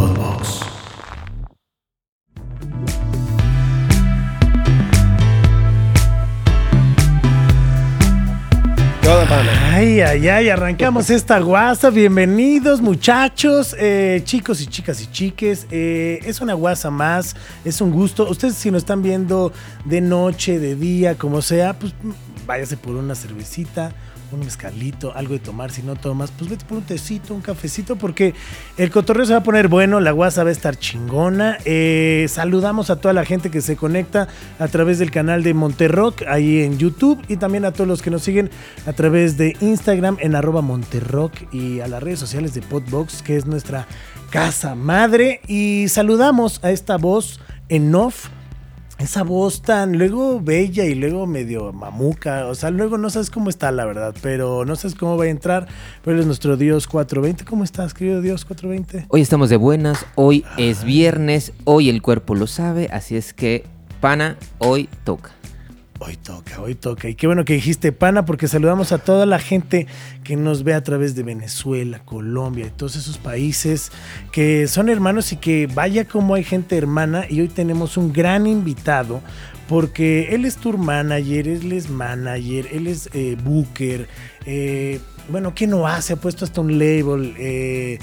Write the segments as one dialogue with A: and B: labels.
A: Podbox. Ay, ay, ay, arrancamos esta guasa. Bienvenidos, muchachos, eh, chicos y chicas y chiques. Eh, es una guasa más, es un gusto. Ustedes, si nos están viendo de noche, de día, como sea, pues váyase por una cervecita, un mezcalito, algo de tomar. Si no tomas, pues vete por un tecito, un cafecito, porque el cotorreo se va a poner bueno, la guasa va a estar chingona. Eh, saludamos a toda la gente que se conecta a través del canal de Monterrock ahí en YouTube y también a todos los que nos siguen a través de Instagram en arroba Monterrock y a las redes sociales de Podbox, que es nuestra casa madre. Y saludamos a esta voz en off esa voz tan luego bella y luego medio mamuca, o sea, luego no sabes cómo está la verdad, pero no sabes cómo va a entrar, pero es nuestro Dios 420. ¿Cómo estás, querido Dios 420?
B: Hoy estamos de buenas, hoy es viernes, hoy el cuerpo lo sabe, así es que, pana, hoy toca.
A: Hoy toca, hoy toca. Y qué bueno que dijiste pana, porque saludamos a toda la gente que nos ve a través de Venezuela, Colombia y todos esos países que son hermanos y que vaya como hay gente hermana. Y hoy tenemos un gran invitado, porque él es tour manager, él es manager, él es eh, booker. eh, bueno, ¿qué no hace? Ha puesto hasta un label. eh,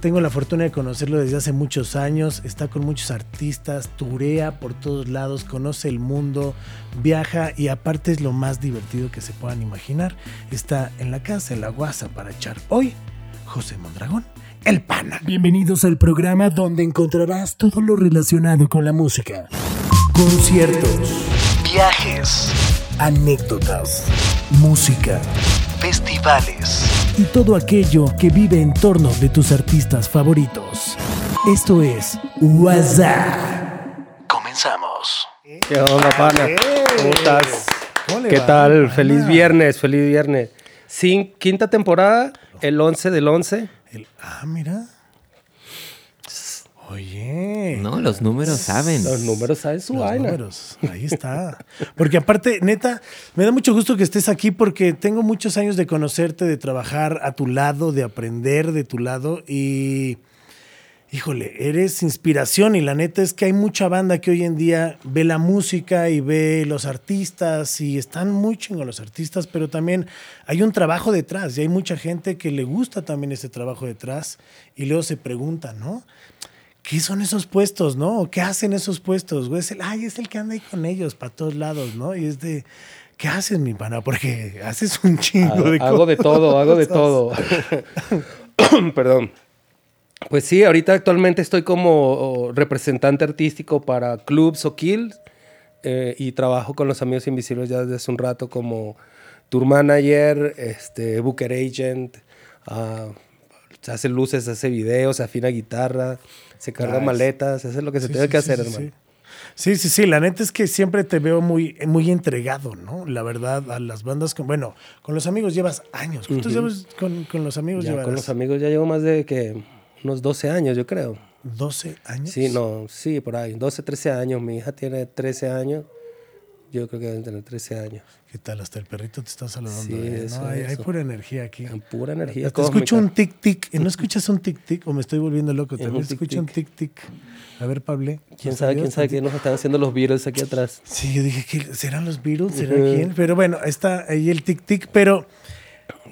A: tengo la fortuna de conocerlo desde hace muchos años, está con muchos artistas, turea por todos lados, conoce el mundo, viaja y aparte es lo más divertido que se puedan imaginar. Está en la casa, en la guasa para echar. Hoy, José Mondragón, el pana. Bienvenidos al programa donde encontrarás todo lo relacionado con la música. Conciertos, viajes, anécdotas, música, festivales y todo aquello que vive en torno de tus artistas favoritos. Esto es WhatsApp. Comenzamos.
C: ¿Qué onda, pana? ¿Cómo estás?
A: ¿Cómo le
C: ¿Qué tal? Feliz viernes, feliz viernes. Sin, quinta temporada, el 11 del 11.
A: El- ah, mira. Oye.
B: No, los números saben.
C: Los números saben su
A: Los
C: vaina.
A: números, ahí está. Porque aparte, neta, me da mucho gusto que estés aquí porque tengo muchos años de conocerte, de trabajar a tu lado, de aprender de tu lado y, híjole, eres inspiración y la neta es que hay mucha banda que hoy en día ve la música y ve los artistas y están muy chingos los artistas, pero también hay un trabajo detrás y hay mucha gente que le gusta también ese trabajo detrás y luego se pregunta, ¿no? ¿Qué son esos puestos, no? ¿O ¿Qué hacen esos puestos? Güey, es el, ay, es el que anda ahí con ellos para todos lados, ¿no? Y es de, ¿qué haces, mi pana? Porque haces un chingo
C: Hago,
A: de
C: hago de
A: cosas.
C: todo, hago de todo. Perdón. Pues sí, ahorita actualmente estoy como representante artístico para clubs o kills eh, y trabajo con los Amigos Invisibles ya desde hace un rato como tour manager, este, booker agent, ah, hace luces, hace videos, afina guitarra, se carga maletas, hace lo que se
A: Sí,
C: tiene
A: sí,
C: que
A: sí,
C: hacer,
A: sí,
C: hermano.
A: Sí. sí, sí. La neta es que siempre te veo muy, muy entregado, ¿no? La verdad, a las bandas con. Bueno, con los amigos llevas años. ¿Cuántos llevas con, con los amigos?
C: Ya con los amigos ya llevo más de que unos 12 años, yo creo.
A: 12 años.
C: Sí, no, sí, por ahí. 12, 13 años. Mi hija tiene 13 años. Yo creo que deben tener 13 años.
A: ¿Qué tal? Hasta el perrito te está saludando.
C: Sí,
A: ¿eh?
C: eso,
A: no, hay, hay pura energía aquí.
C: En pura energía.
A: Te escucho un tic-tic. ¿No escuchas un tic-tic o me estoy volviendo loco? También
C: un
A: escucho un tic-tic. A ver, Pablo.
C: ¿Quién sabe, quién sabe qué nos están haciendo los virus aquí atrás?
A: Sí, yo dije, ¿qué, ¿serán los Beatles? ¿Será quién? Pero bueno, está ahí el tic-tic, pero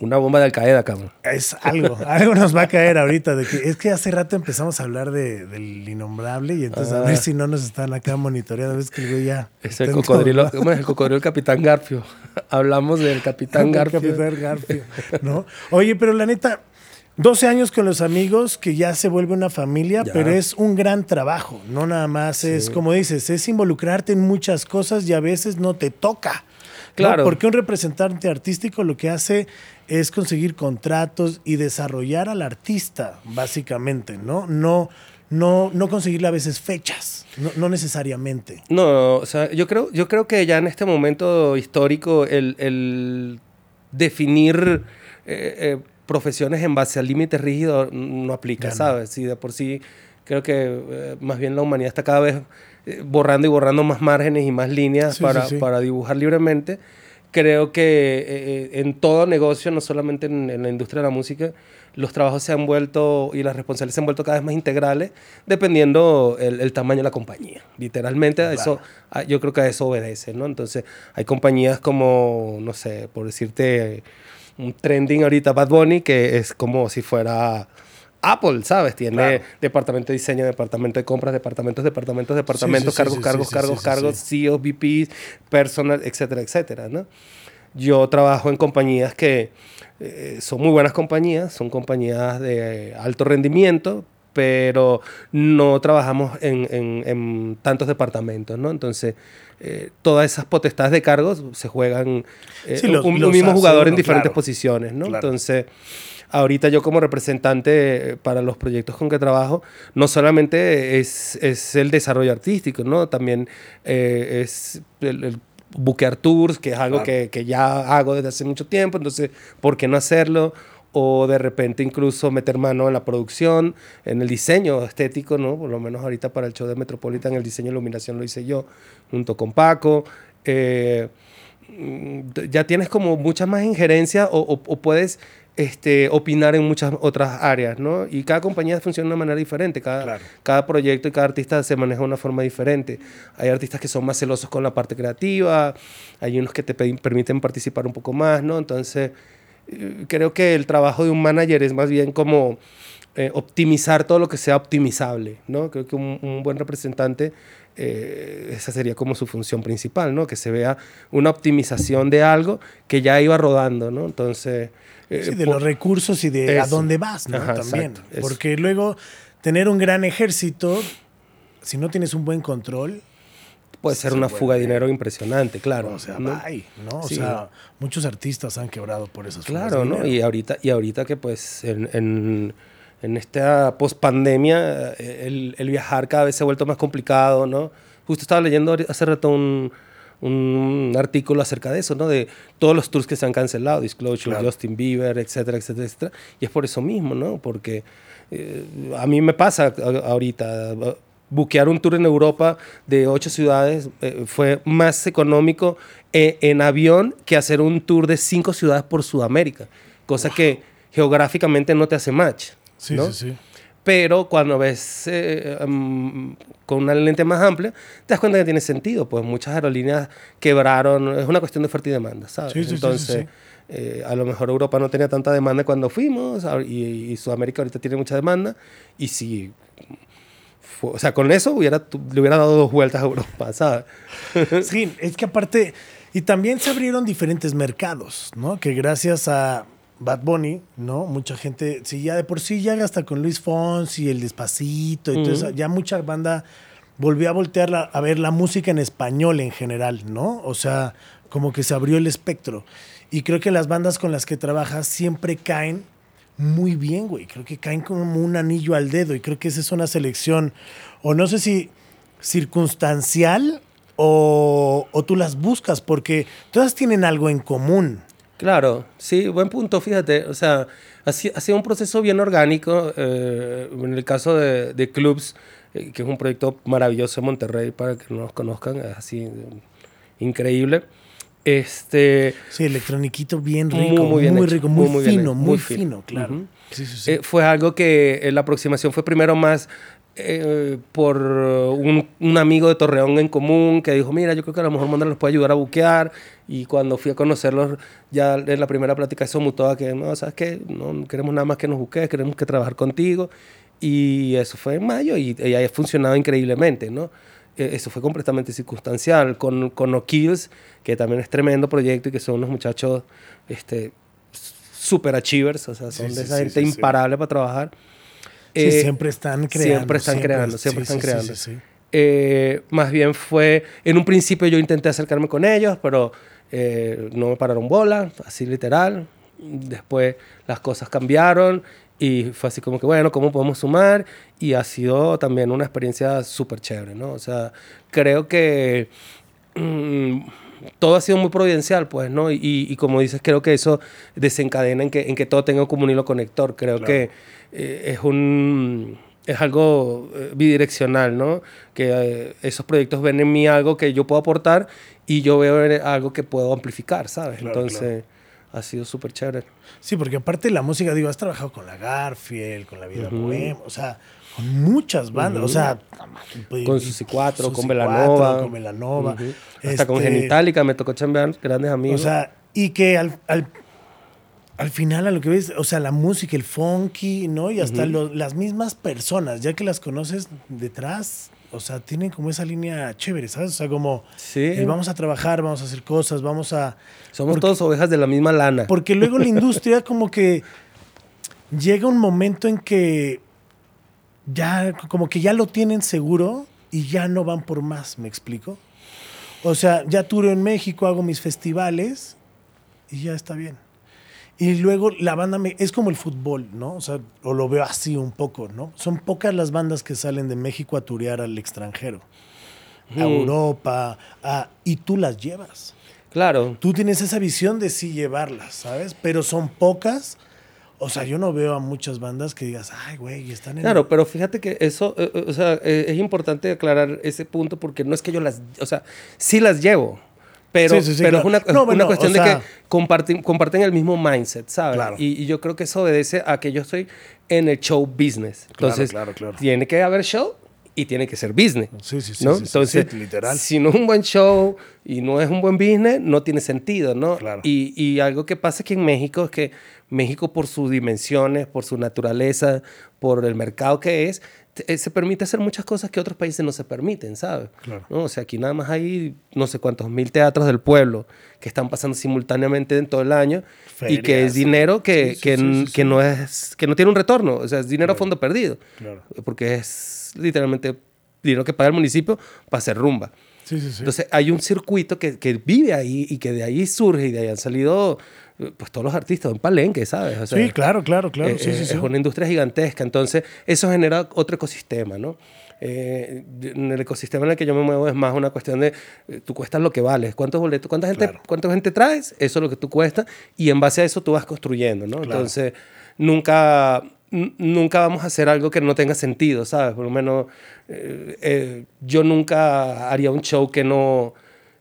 C: Una bomba de Al-Qaeda, cabrón.
A: es algo. algo nos va a caer ahorita. De que, es que hace rato empezamos a hablar de, del innombrable y entonces a
C: Ah.
A: ver si no nos están acá monitoreando. Ves que ya.
C: Es el cocodrilo, ¿cómo es el cocodrilo Capitán Garfio? Hablamos del Capitán. Garfio.
A: Capitán Garfio, ¿no? Oye, pero la neta, 12 años con los amigos, que ya se vuelve una familia,
C: Ya.
A: pero es un gran trabajo. No nada más es, como dices, es involucrarte en muchas cosas y a veces no te toca. ¿No?
C: Claro.
A: Porque un representante artístico lo que hace es conseguir contratos y desarrollar al artista, básicamente, ¿no? No, no, no conseguirle a veces fechas, no, no necesariamente.
C: No, o sea, yo creo, yo creo que ya en este momento histórico el, el definir eh, eh, profesiones en base al límite rígido no aplica,
A: Ya.
C: ¿sabes? Sí, de por sí creo que eh, más bien la humanidad está cada vez eh, borrando y borrando más márgenes y más líneas
A: Sí,
C: para,
A: sí,
C: para dibujar libremente. Creo que eh, eh, en todo negocio, no solamente en, en la industria de la música, los trabajos se han vuelto y las responsabilidades se han vuelto cada vez más integrales dependiendo el, el tamaño de la compañía. Literalmente a eso, a- yo creo que a eso obedece, ¿no? Entonces hay compañías como, no sé, por decirte, un trending ahorita Bad Bunny que es como si fuera... Apple, ¿sabes? Tiene
A: Claro.
C: departamento de diseño, departamento de compras, departamentos, departamentos, departamentos,
A: sí,
C: cargos,
A: sí,
C: cargos,
A: sí,
C: cargos, cargos. CEOs, VPs, personal, etcétera, etcétera, ¿no? Yo trabajo en compañías que eh, son muy buenas compañías, son compañías de alto rendimiento, pero no trabajamos en, en- en tantos departamentos, ¿no? Entonces, eh, todas esas potestades de cargos se juegan eh,
A: Sí, los-
C: un, un
A: los
C: mismo
A: hace
C: jugador en
A: uno,
C: diferentes
A: claro.
C: posiciones, ¿no?
A: Claro.
C: Entonces, ahorita yo como representante eh, para los proyectos con que trabajo, no solamente es, es el desarrollo artístico, ¿no? También eh, es el, el buquear tours, que es algo
A: Claro.
C: que, que ya hago desde hace mucho tiempo, entonces, ¿por qué no hacerlo? O de repente incluso meter mano en la producción, en el diseño estético, ¿no? Por lo menos ahorita para el show de Metropolitan, el diseño de iluminación lo hice yo, junto con Paco. Eh, ya tienes como mucha más injerencia o, o- o puedes este, opinar en muchas otras áreas, ¿no? Y cada compañía funciona de una manera diferente, cada,
A: Claro.
C: cada proyecto y cada artista se maneja de una forma diferente. Hay artistas que son más celosos con la parte creativa, hay unos que te pe- permiten participar un poco más, ¿no? Entonces, creo que el trabajo de un manager es más bien como eh, optimizar todo lo que sea optimizable, ¿no? Creo que un, un buen representante, eh, esa sería como su función principal, ¿no? Que se vea una optimización de algo que ya iba rodando, ¿no? Entonces... eh,
A: Sí, de los recursos y de a dónde vas, ¿no?
C: Ajá,
A: También.
C: exacto.
A: Porque luego tener un gran ejército, si no tienes un buen control,
C: puede ser
A: se
C: una fuga de dinero impresionante, claro.
A: o sea,
C: ¿no?
A: bye, ¿no? O
C: Sí.
A: sea, muchos artistas han quebrado por esas fugas
C: Claro,
A: de
C: ¿no?
A: dinero.
C: Y ahorita, y ahorita que pues en, en, en esta pospandemia eh, el, el viajar cada vez se ha vuelto más complicado, ¿no? Justo estaba leyendo hace rato un, un artículo acerca de eso, ¿no? De todos los tours que se han cancelado, Disclosure,
A: Claro.
C: Justin Bieber, etcétera, etcétera, etcétera. Y es por eso mismo, ¿no? Porque eh, a mí me pasa ahorita, buquear un tour en Europa de ocho ciudades eh, fue más económico eh, en avión que hacer un tour de cinco ciudades por Sudamérica, cosa que geográficamente no te hace match.
A: Sí,
C: ¿no?
A: sí, sí.
C: Pero cuando ves eh, mm, con una lente más amplia, te das cuenta que tiene sentido. Pues muchas aerolíneas quebraron. Es una cuestión de oferta y demanda, ¿sabes?
A: Sí, sí,
C: Entonces, eh, a lo mejor Europa no tenía tanta demanda cuando fuimos y, y Sudamérica ahorita tiene mucha demanda. Y si... fue- o sea, con eso hubiera, le hubiera dado dos vueltas a Europa, ¿sabes?
A: Sí, es que aparte, y también se abrieron diferentes mercados, ¿no? Que gracias a Bad Bunny, ¿no? Mucha gente, si ya de por sí ya hasta con Luis Fonsi y el Despacito y todo eso, ya mucha banda volvió a voltear la- a ver la música en español en general, ¿no? O sea, como que se abrió el espectro. Y creo que las bandas con las que trabajas siempre caen muy bien, güey. Creo que caen como un anillo al dedo y creo que esa es una selección, o no sé si circunstancial o, o tú las buscas, porque todas tienen algo en común.
C: Claro, sí, buen punto, fíjate. O sea, ha, si- ha sido un proceso bien orgánico. eh, en el caso de, de Clubs, eh, que es un proyecto maravilloso en Monterrey, para que no nos conozcan, es así increíble. Este,
A: Sí, electroniquito bien
C: Muy,
A: rico,
C: muy
A: muy,
C: bien hecho,
A: rico, muy,
C: muy, muy bien
A: fino, muy,
C: muy
A: fino,
C: fino.
A: claro.
C: Ujú.
A: Sí, sí, sí.
C: eh, fue algo que eh, la aproximación fue primero más eh, por un, un amigo de Torreón en común que dijo, mira, yo creo que a lo mejor Mondra los puede ayudar a buquear. Y cuando fui a conocerlos, ya en la primera plática eso mutó a que, no, ¿sabes qué? No queremos nada más que nos buquees, queremos que trabajar contigo. Y eso fue en mayo y, y ha funcionado increíblemente, ¿no? Eso fue completamente circunstancial. Con, con O'Kills, que también es tremendo proyecto y que son unos muchachos este, super achievers, o sea, son
A: Sí,
C: de esa
A: sí,
C: gente
A: sí,
C: imparable para trabajar. Eh,
A: siempre están creando.
C: siempre están creando, siempre están creando. Eh, más bien fue, en un principio yo intenté acercarme con ellos, pero eh, no me pararon bola, así literal. Después las cosas cambiaron y fue así como que, bueno, ¿cómo podemos sumar? Y ha sido también una experiencia súper chévere, ¿no? O sea, creo que mm, todo ha sido muy providencial, pues, ¿no? Y, y como dices, creo que eso desencadena en que, en que todo tenga como un hilo conector. Creo
A: Claro.
C: que eh, es un es algo eh, bidireccional, ¿no? Que eh, esos proyectos ven en mí algo que yo puedo aportar y yo veo algo que puedo amplificar, ¿sabes?
A: Claro,
C: Entonces, ha sido súper chévere.
A: Sí, porque aparte de la música, digo, has trabajado con la Garfield, con la Vida Bohemia, o sea, con muchas bandas, o sea,
C: Con Susi 4, con Velanova.
A: 4, con Velanova.
C: Hasta con
A: este,
C: Genitalica me tocó chambear grandes amigos.
A: O sea, y que al, al, al final a lo que ves, o sea, la música, el funky, ¿no? Y hasta lo- las mismas personas, ya que las conoces detrás, o sea, tienen como esa línea chévere, ¿sabes? O sea, como
C: Sí.
A: vamos a trabajar, vamos a hacer cosas, vamos a...
C: Somos
A: porque-
C: todos ovejas de la misma lana.
A: Porque luego la industria como que llega un momento en que ya, como que ya lo tienen seguro y ya no van por más, ¿me explico? O sea, ya turo en México, hago mis festivales y ya está bien. Y luego la banda me, es como el fútbol, ¿no? O sea, o lo veo así un poco, ¿no? Son pocas las bandas que salen de México a turear al extranjero, a
C: Mm.
A: Europa, a- y tú las llevas
C: Claro.
A: tú tienes esa visión de sí llevarlas, ¿sabes? Pero son pocas. O sea, yo no veo a muchas bandas que digas, ay, güey, están en.
C: Claro, pero fíjate que eso, eh, eh, o sea, eh, es importante aclarar ese punto porque no es que yo las, o sea, sí las llevo, pero,
A: Sí, sí, sí,
C: pero
A: claro.
C: es una,
A: No,
C: una
A: bueno,
C: cuestión
A: o
C: de que comparten, comparten el mismo mindset, ¿sabes?
A: Claro.
C: Y, y yo creo que eso obedece a que yo estoy en el show business. Entonces,
A: claro,
C: tiene que haber show y tiene que ser business.
A: Sí, sí, sí,
C: ¿no?
A: sí, sí,
C: Entonces,
A: sí, literal.
C: si no es un buen show y no es un buen business, no tiene sentido, ¿no?
A: Claro.
C: Y, y algo que pasa aquí en México es que México por sus dimensiones, por su naturaleza, por el mercado que es, se permite hacer muchas cosas que otros países no se permiten, ¿sabes?
A: Claro.
C: ¿No? O sea, aquí nada más hay no sé cuántos mil teatros del pueblo que están pasando simultáneamente en todo el año y que
A: Ferias.
C: es dinero que,
A: Sí, sí,
C: que,
A: sí,
C: que no es que no tiene un retorno, o sea, es dinero a fondo perdido,
A: Claro.
C: porque es literalmente dinero que paga el municipio para hacer rumba.
A: Sí, sí, sí.
C: Entonces hay un circuito que, que vive ahí y que de ahí surge y de ahí han salido eh, pues todos los artistas, un palenque, ¿sabes? O sea,
A: sí, claro, claro, claro.
C: eh,
A: sí, sí,
C: eh,
A: sí.
C: Es una industria gigantesca, entonces eso genera otro ecosistema, ¿no? Eh, en el ecosistema en el que yo me muevo es más una cuestión de eh, tú cuestas lo que vales, cuántos boletos, cuánta gente,
A: Claro.
C: cuánta gente traes, eso es lo que tú cuestas y en base a eso tú vas construyendo, ¿no?
A: Claro.
C: Entonces nunca nunca vamos a hacer algo que no tenga sentido, ¿sabes? Por lo menos eh, eh, yo nunca haría un show que no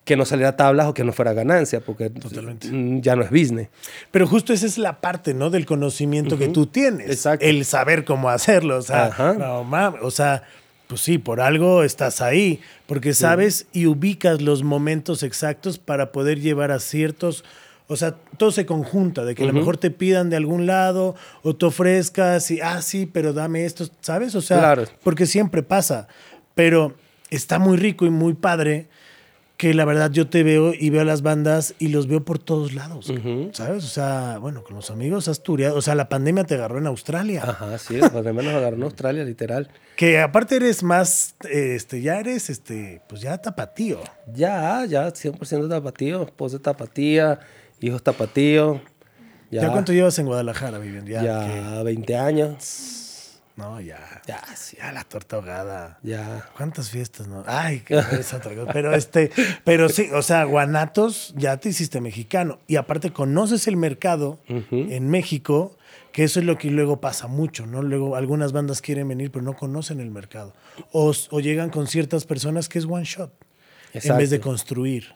C: que no saliera tablas o que no fuera ganancia, porque
A: Totalmente.
C: mm, ya no es business.
A: Pero justo esa es la parte, ¿no? Del conocimiento que tú tienes.
C: Exacto.
A: El saber cómo hacerlo. O sea, no mames. O sea, pues sí, por algo estás ahí. Porque sabes y ubicas los momentos exactos para poder llevar a ciertos. O sea, todo se conjunta, de que a lo mejor te pidan de algún lado o te ofrezcas y, ah, sí, pero dame esto, ¿sabes? O sea,
C: Claro.
A: porque siempre pasa. Pero está muy rico y muy padre que la verdad yo te veo y veo a las bandas y los veo por todos lados, ¿sabes? O sea, bueno, con los amigos has tureado, o sea, la pandemia te agarró en Australia,
C: Ajá, sí, la pandemia nos agarró en Australia, literal.
A: que aparte eres más, este, ya eres, este, pues ya tapatío.
C: Ya, ya, 100% tapatío, esposa tapatía, hijos tapatío.
A: ¿Ya,
C: Ya,
A: cuánto llevas en Guadalajara viviendo? Ya,
C: Ya,
A: que-
C: 20 años.
A: No, ya,
C: Ya, sí,
A: ya la torta ahogada.
C: ya.
A: ¿Cuántas fiestas, no? Ay, qué es otra cosa. Pero este, pero sí, o sea, Guanatos ya te hiciste mexicano. Y aparte conoces el mercado en México, que eso es lo que luego pasa mucho, ¿no? Luego algunas bandas quieren venir, pero no conocen el mercado. O, o llegan con ciertas personas que es one shot. En vez de
C: Exacto.
A: construir.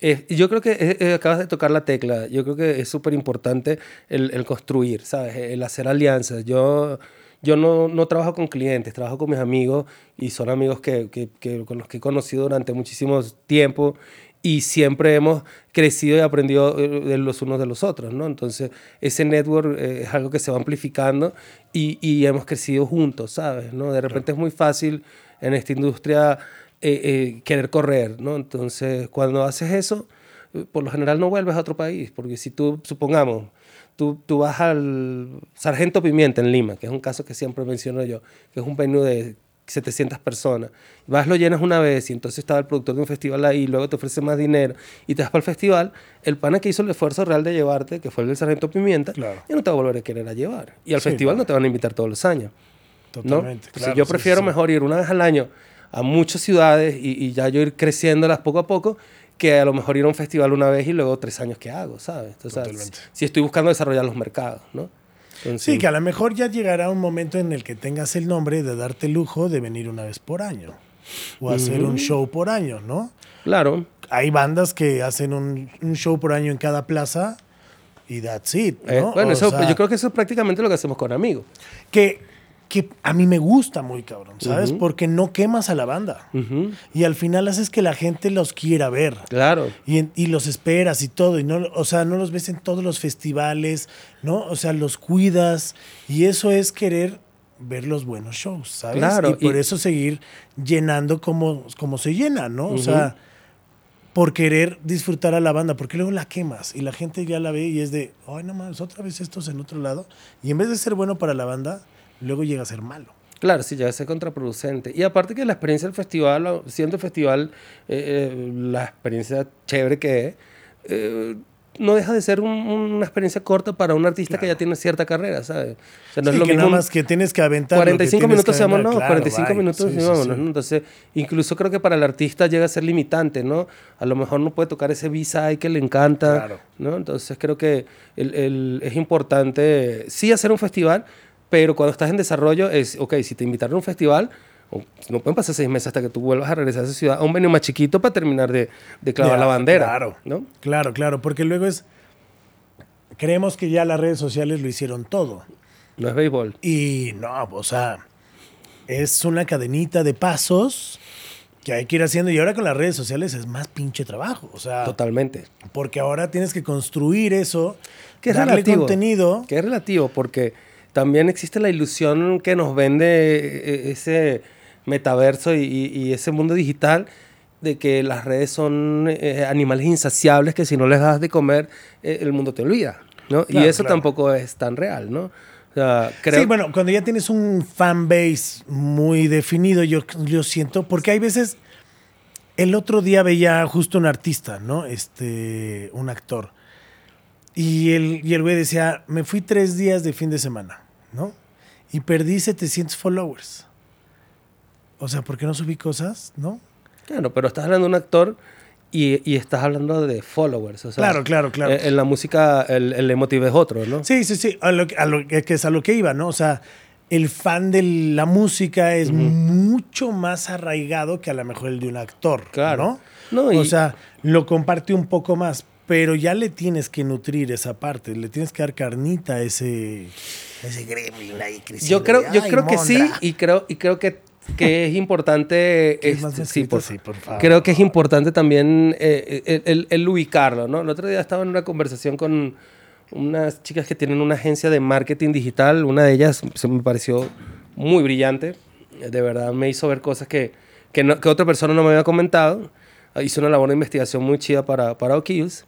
C: Eh, yo creo que eh, eh, acabas de tocar la tecla. Yo creo que es súper importante el, el construir, ¿sabes? El hacer alianzas. Yo, yo no, no trabajo con clientes, trabajo con mis amigos y son amigos que, que- que- con los que he conocido durante muchísimo tiempo y siempre hemos crecido y aprendido eh, de los unos de los otros, ¿no? Entonces, ese network eh, es algo que se va amplificando y, y hemos crecido juntos, ¿sabes? ¿no? De repente es muy fácil en esta industria eh, eh, querer correr, ¿no? Entonces, cuando haces eso, por lo general no vuelves a otro país, porque si tú, supongamos, tú, tú vas al Sargento Pimienta en Lima, que es un caso que siempre menciono yo, que es un venue de 700 personas, vas, lo llenas una vez y entonces estaba el productor de un festival ahí, y luego te ofrece más dinero y te vas para el festival, el pana que hizo el esfuerzo real de llevarte, que fue el del Sargento Pimienta,
A: Claro.
C: ya no te va a volver a querer a llevar. Y al
A: Sí,
C: festival
A: claro.
C: no te van a invitar todos los años. ¿no?
A: Totalmente.
C: Entonces,
A: claro,
C: yo
A: sí,
C: prefiero
A: sí.
C: mejor ir una vez al año a muchas ciudades y, y ya yo ir creciéndolas poco a poco que a lo mejor ir a un festival una vez y luego tres años que hago, ¿sabes? Entonces,
A: Totalmente.
C: si, si estoy buscando desarrollar los mercados, ¿no? Entonces,
A: Sí, que a lo mejor ya llegará un momento en el que tengas el nombre de darte el lujo de venir una vez por año. O hacer un show por año, ¿no?
C: Claro,
A: hay bandas que hacen un, un show por año en cada plaza y that's it.
C: Eh,
A: ¿no?
C: bueno,
A: O
C: eso,
A: sea,
C: yo creo que eso es prácticamente lo que hacemos con amigos.
A: que, que, a mí me gusta muy cabrón, ¿sabes? Porque no quemas a la banda. Y al final haces que la gente los quiera ver.
C: Claro.
A: Y, y los esperas y todo, y no, o sea, no los ves en todos los festivales, ¿no? O sea, los cuidas y eso es querer ver los buenos shows, ¿sabes?
C: Claro,
A: y por
C: y-
A: eso seguir llenando como, como se llena, ¿no? O sea, por querer disfrutar a la banda, porque luego la quemas y la gente ya la ve y es de, ay, no mames, otra vez estos en otro lado. Y en vez de ser bueno para la banda, luego llega a ser malo.
C: Claro, sí, ya a ser contraproducente. Y aparte que la experiencia del festival, siendo el festival eh, eh, la experiencia chévere que es, eh, no deja de ser un- una experiencia corta para un artista que ya tiene cierta carrera, ¿sabes? O sea, no
A: Sí,
C: es lo
A: que
C: mismo.
A: nada más que tienes que aventar. lo que
C: 45
A: tienes
C: minutos
A: que
C: se vámonos,
A: aventar, claro,
C: 45
A: bye.
C: minutos
A: Sí,
C: vámonos,
A: sí.
C: ¿no? Entonces, incluso creo que para el artista llega a ser limitante, ¿no? A lo mejor no puede tocar ese B-side que le encanta,
A: Claro.
C: ¿no? Entonces creo que el- el- es importante, sí, hacer un festival, pero cuando estás en desarrollo es, ok, si te invitaron a un festival, no pueden pasar seis meses hasta que tú vuelvas a regresar a esa ciudad, a un venue más chiquito para terminar de, de clavar la bandera,
A: Claro,
C: ¿no?
A: Claro, claro, porque luego es. Creemos que ya las redes sociales lo hicieron todo.
C: No es béisbol.
A: Y no, o sea, es una cadenita de pasos que hay que ir haciendo. Y ahora con las redes sociales es más pinche trabajo. O sea,
C: Totalmente.
A: porque ahora tienes que construir eso,
C: Que es
A: darle
C: relativo.
A: contenido.
C: Que es relativo, porque también existe la ilusión que nos vende eh, ese metaverso y, y- ese mundo digital de que las redes son eh, animales insaciables que si no les das de comer, eh, el mundo te olvida. ¿no? y eso
A: claro.
C: tampoco es tan real, ¿no? O sea, creo
A: Sí, bueno, cuando ya tienes un fan base muy definido, yo, yo siento, porque hay veces, el otro día veía justo un artista, ¿no? Este, un actor. Y el, y el güey decía, me fui tres días de fin de semana, ¿no? Y perdí 700 followers. O sea, ¿por qué no subí cosas, no?
C: Claro, pero estás hablando de un actor y, y estás hablando de followers. O sea,
A: Claro, claro, claro.
C: eh, En la música el, el emotive es otro, ¿no?
A: Sí, sí, sí, a lo, que- a lo que que es a lo que iba, ¿no? O sea, el fan de la música es mucho más arraigado que a lo mejor el de un actor,
C: Claro.
A: ¿no?
C: No, y-
A: O sea, lo comparte un poco más, pero ya le tienes que nutrir esa parte, le tienes que dar carnita a ese, ese gremlin ahí creciendo.
C: Yo creo, yo
A: "Ay,
C: creo que sí
A: Mondra".
C: y creo, y creo que, que es importante...
A: ¿Quieres más
C: este, sí, por,
A: Sí, por favor.
C: Creo que es importante también eh, el, el- el ubicarlo, ¿no? El otro día estaba en una conversación con unas chicas que tienen una agencia de marketing digital. Una de ellas se me pareció muy brillante. De verdad me hizo ver cosas que, que, no- que otra persona no me había comentado. Hizo una labor de investigación muy chida para, para O'Keefe's,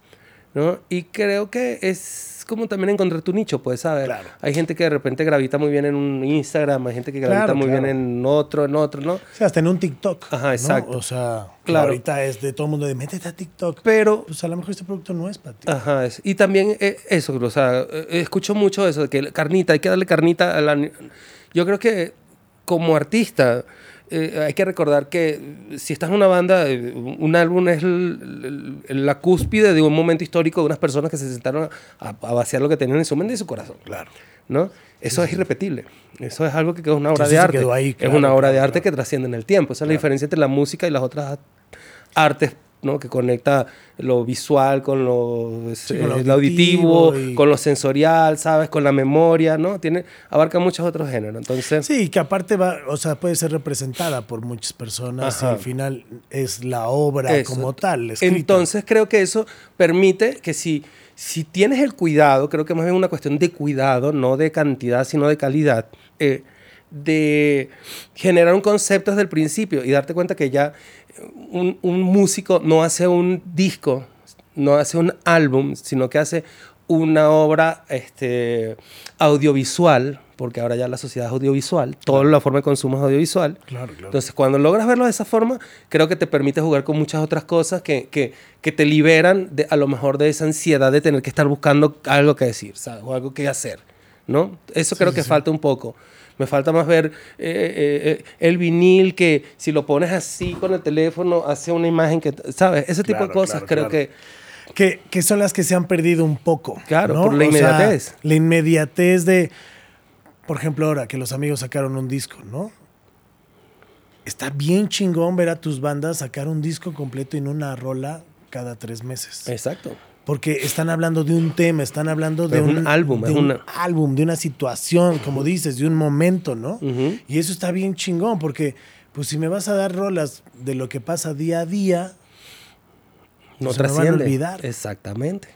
C: ¿no? Y creo que es como también encontrar tu nicho, pues, ¿sabes?
A: Claro.
C: Hay gente que de repente gravita muy bien en un Instagram, hay gente que gravita
A: Claro,
C: muy
A: claro.
C: bien en otro, en otro, ¿no?
A: O sea, hasta en un TikTok.
C: Ajá,
A: ¿no?
C: exacto.
A: O sea,
C: Claro.
A: ahorita es de todo el mundo de métete a TikTok.
C: Pero
A: Pues a lo mejor este producto no es para ti.
C: Ajá, es- y también eh, eso, o sea, eh, escucho mucho eso, de que carnita, hay que darle carnita a la... Yo creo que como artista eh, hay que recordar que si estás en una banda, eh, un álbum es el- el- la cúspide de un momento histórico de unas personas que se sentaron a, a vaciar lo que tenían en su mente y su corazón,
A: Claro.
C: ¿no? Eso es irrepetible. Eso es algo que es una obra de arte.
A: quedó ahí,
C: es una obra de
A: claro,
C: arte que trasciende en el tiempo. Esa es la diferencia entre la música y las otras artes, ¿no? Que conecta lo visual con lo,
A: Sí, con lo
C: lo auditivo,
A: y-
C: con lo sensorial, ¿sabes? Con la memoria, ¿no? Tiene, abarca muchos otros géneros. Entonces,
A: Sí, que aparte va, o sea, puede ser representada por muchas personas y al final es la obra
C: Eso.
A: como tal. escrita.
C: Entonces creo que eso permite que si, si tienes el cuidado, creo que más bien una cuestión de cuidado, no de cantidad, sino de calidad, eh, de generar un concepto desde el principio y darte cuenta que ya un, un músico no hace un disco, no hace un álbum, sino que hace una obra este, audiovisual, porque ahora ya la sociedad es audiovisual, toda la forma de consumo es audiovisual.
A: Claro, claro.
C: Entonces, cuando logras verlo de esa forma, creo que te permite jugar con muchas otras cosas que, que, que te liberan de, a lo mejor de esa ansiedad de tener que estar buscando algo que decir, ¿sabes? O algo que hacer, ¿no? Eso creo que falta un poco. Me falta más ver eh, eh, eh, el vinil que si lo pones así con el teléfono hace una imagen que, ¿sabes? Ese tipo de cosas
A: claro,
C: creo
A: claro.
C: que...
A: que, que son las que se han perdido un poco.
C: Claro,
A: ¿no?
C: por la
A: O sea,
C: inmediatez.
A: la inmediatez de, por ejemplo, ahora que los amigos sacaron un disco, ¿no? Está bien chingón ver a tus bandas sacar un disco completo no una rola cada tres meses.
C: Exacto.
A: Porque están hablando de un tema, están hablando de
C: Es un álbum,
A: de
C: es
A: un
C: una-
A: álbum, de una situación, como dices, de un momento, ¿no? Y eso está bien chingón, porque pues si me vas a dar rolas de lo que pasa día a día,
C: No
A: se me van a olvidar.
C: Exactamente.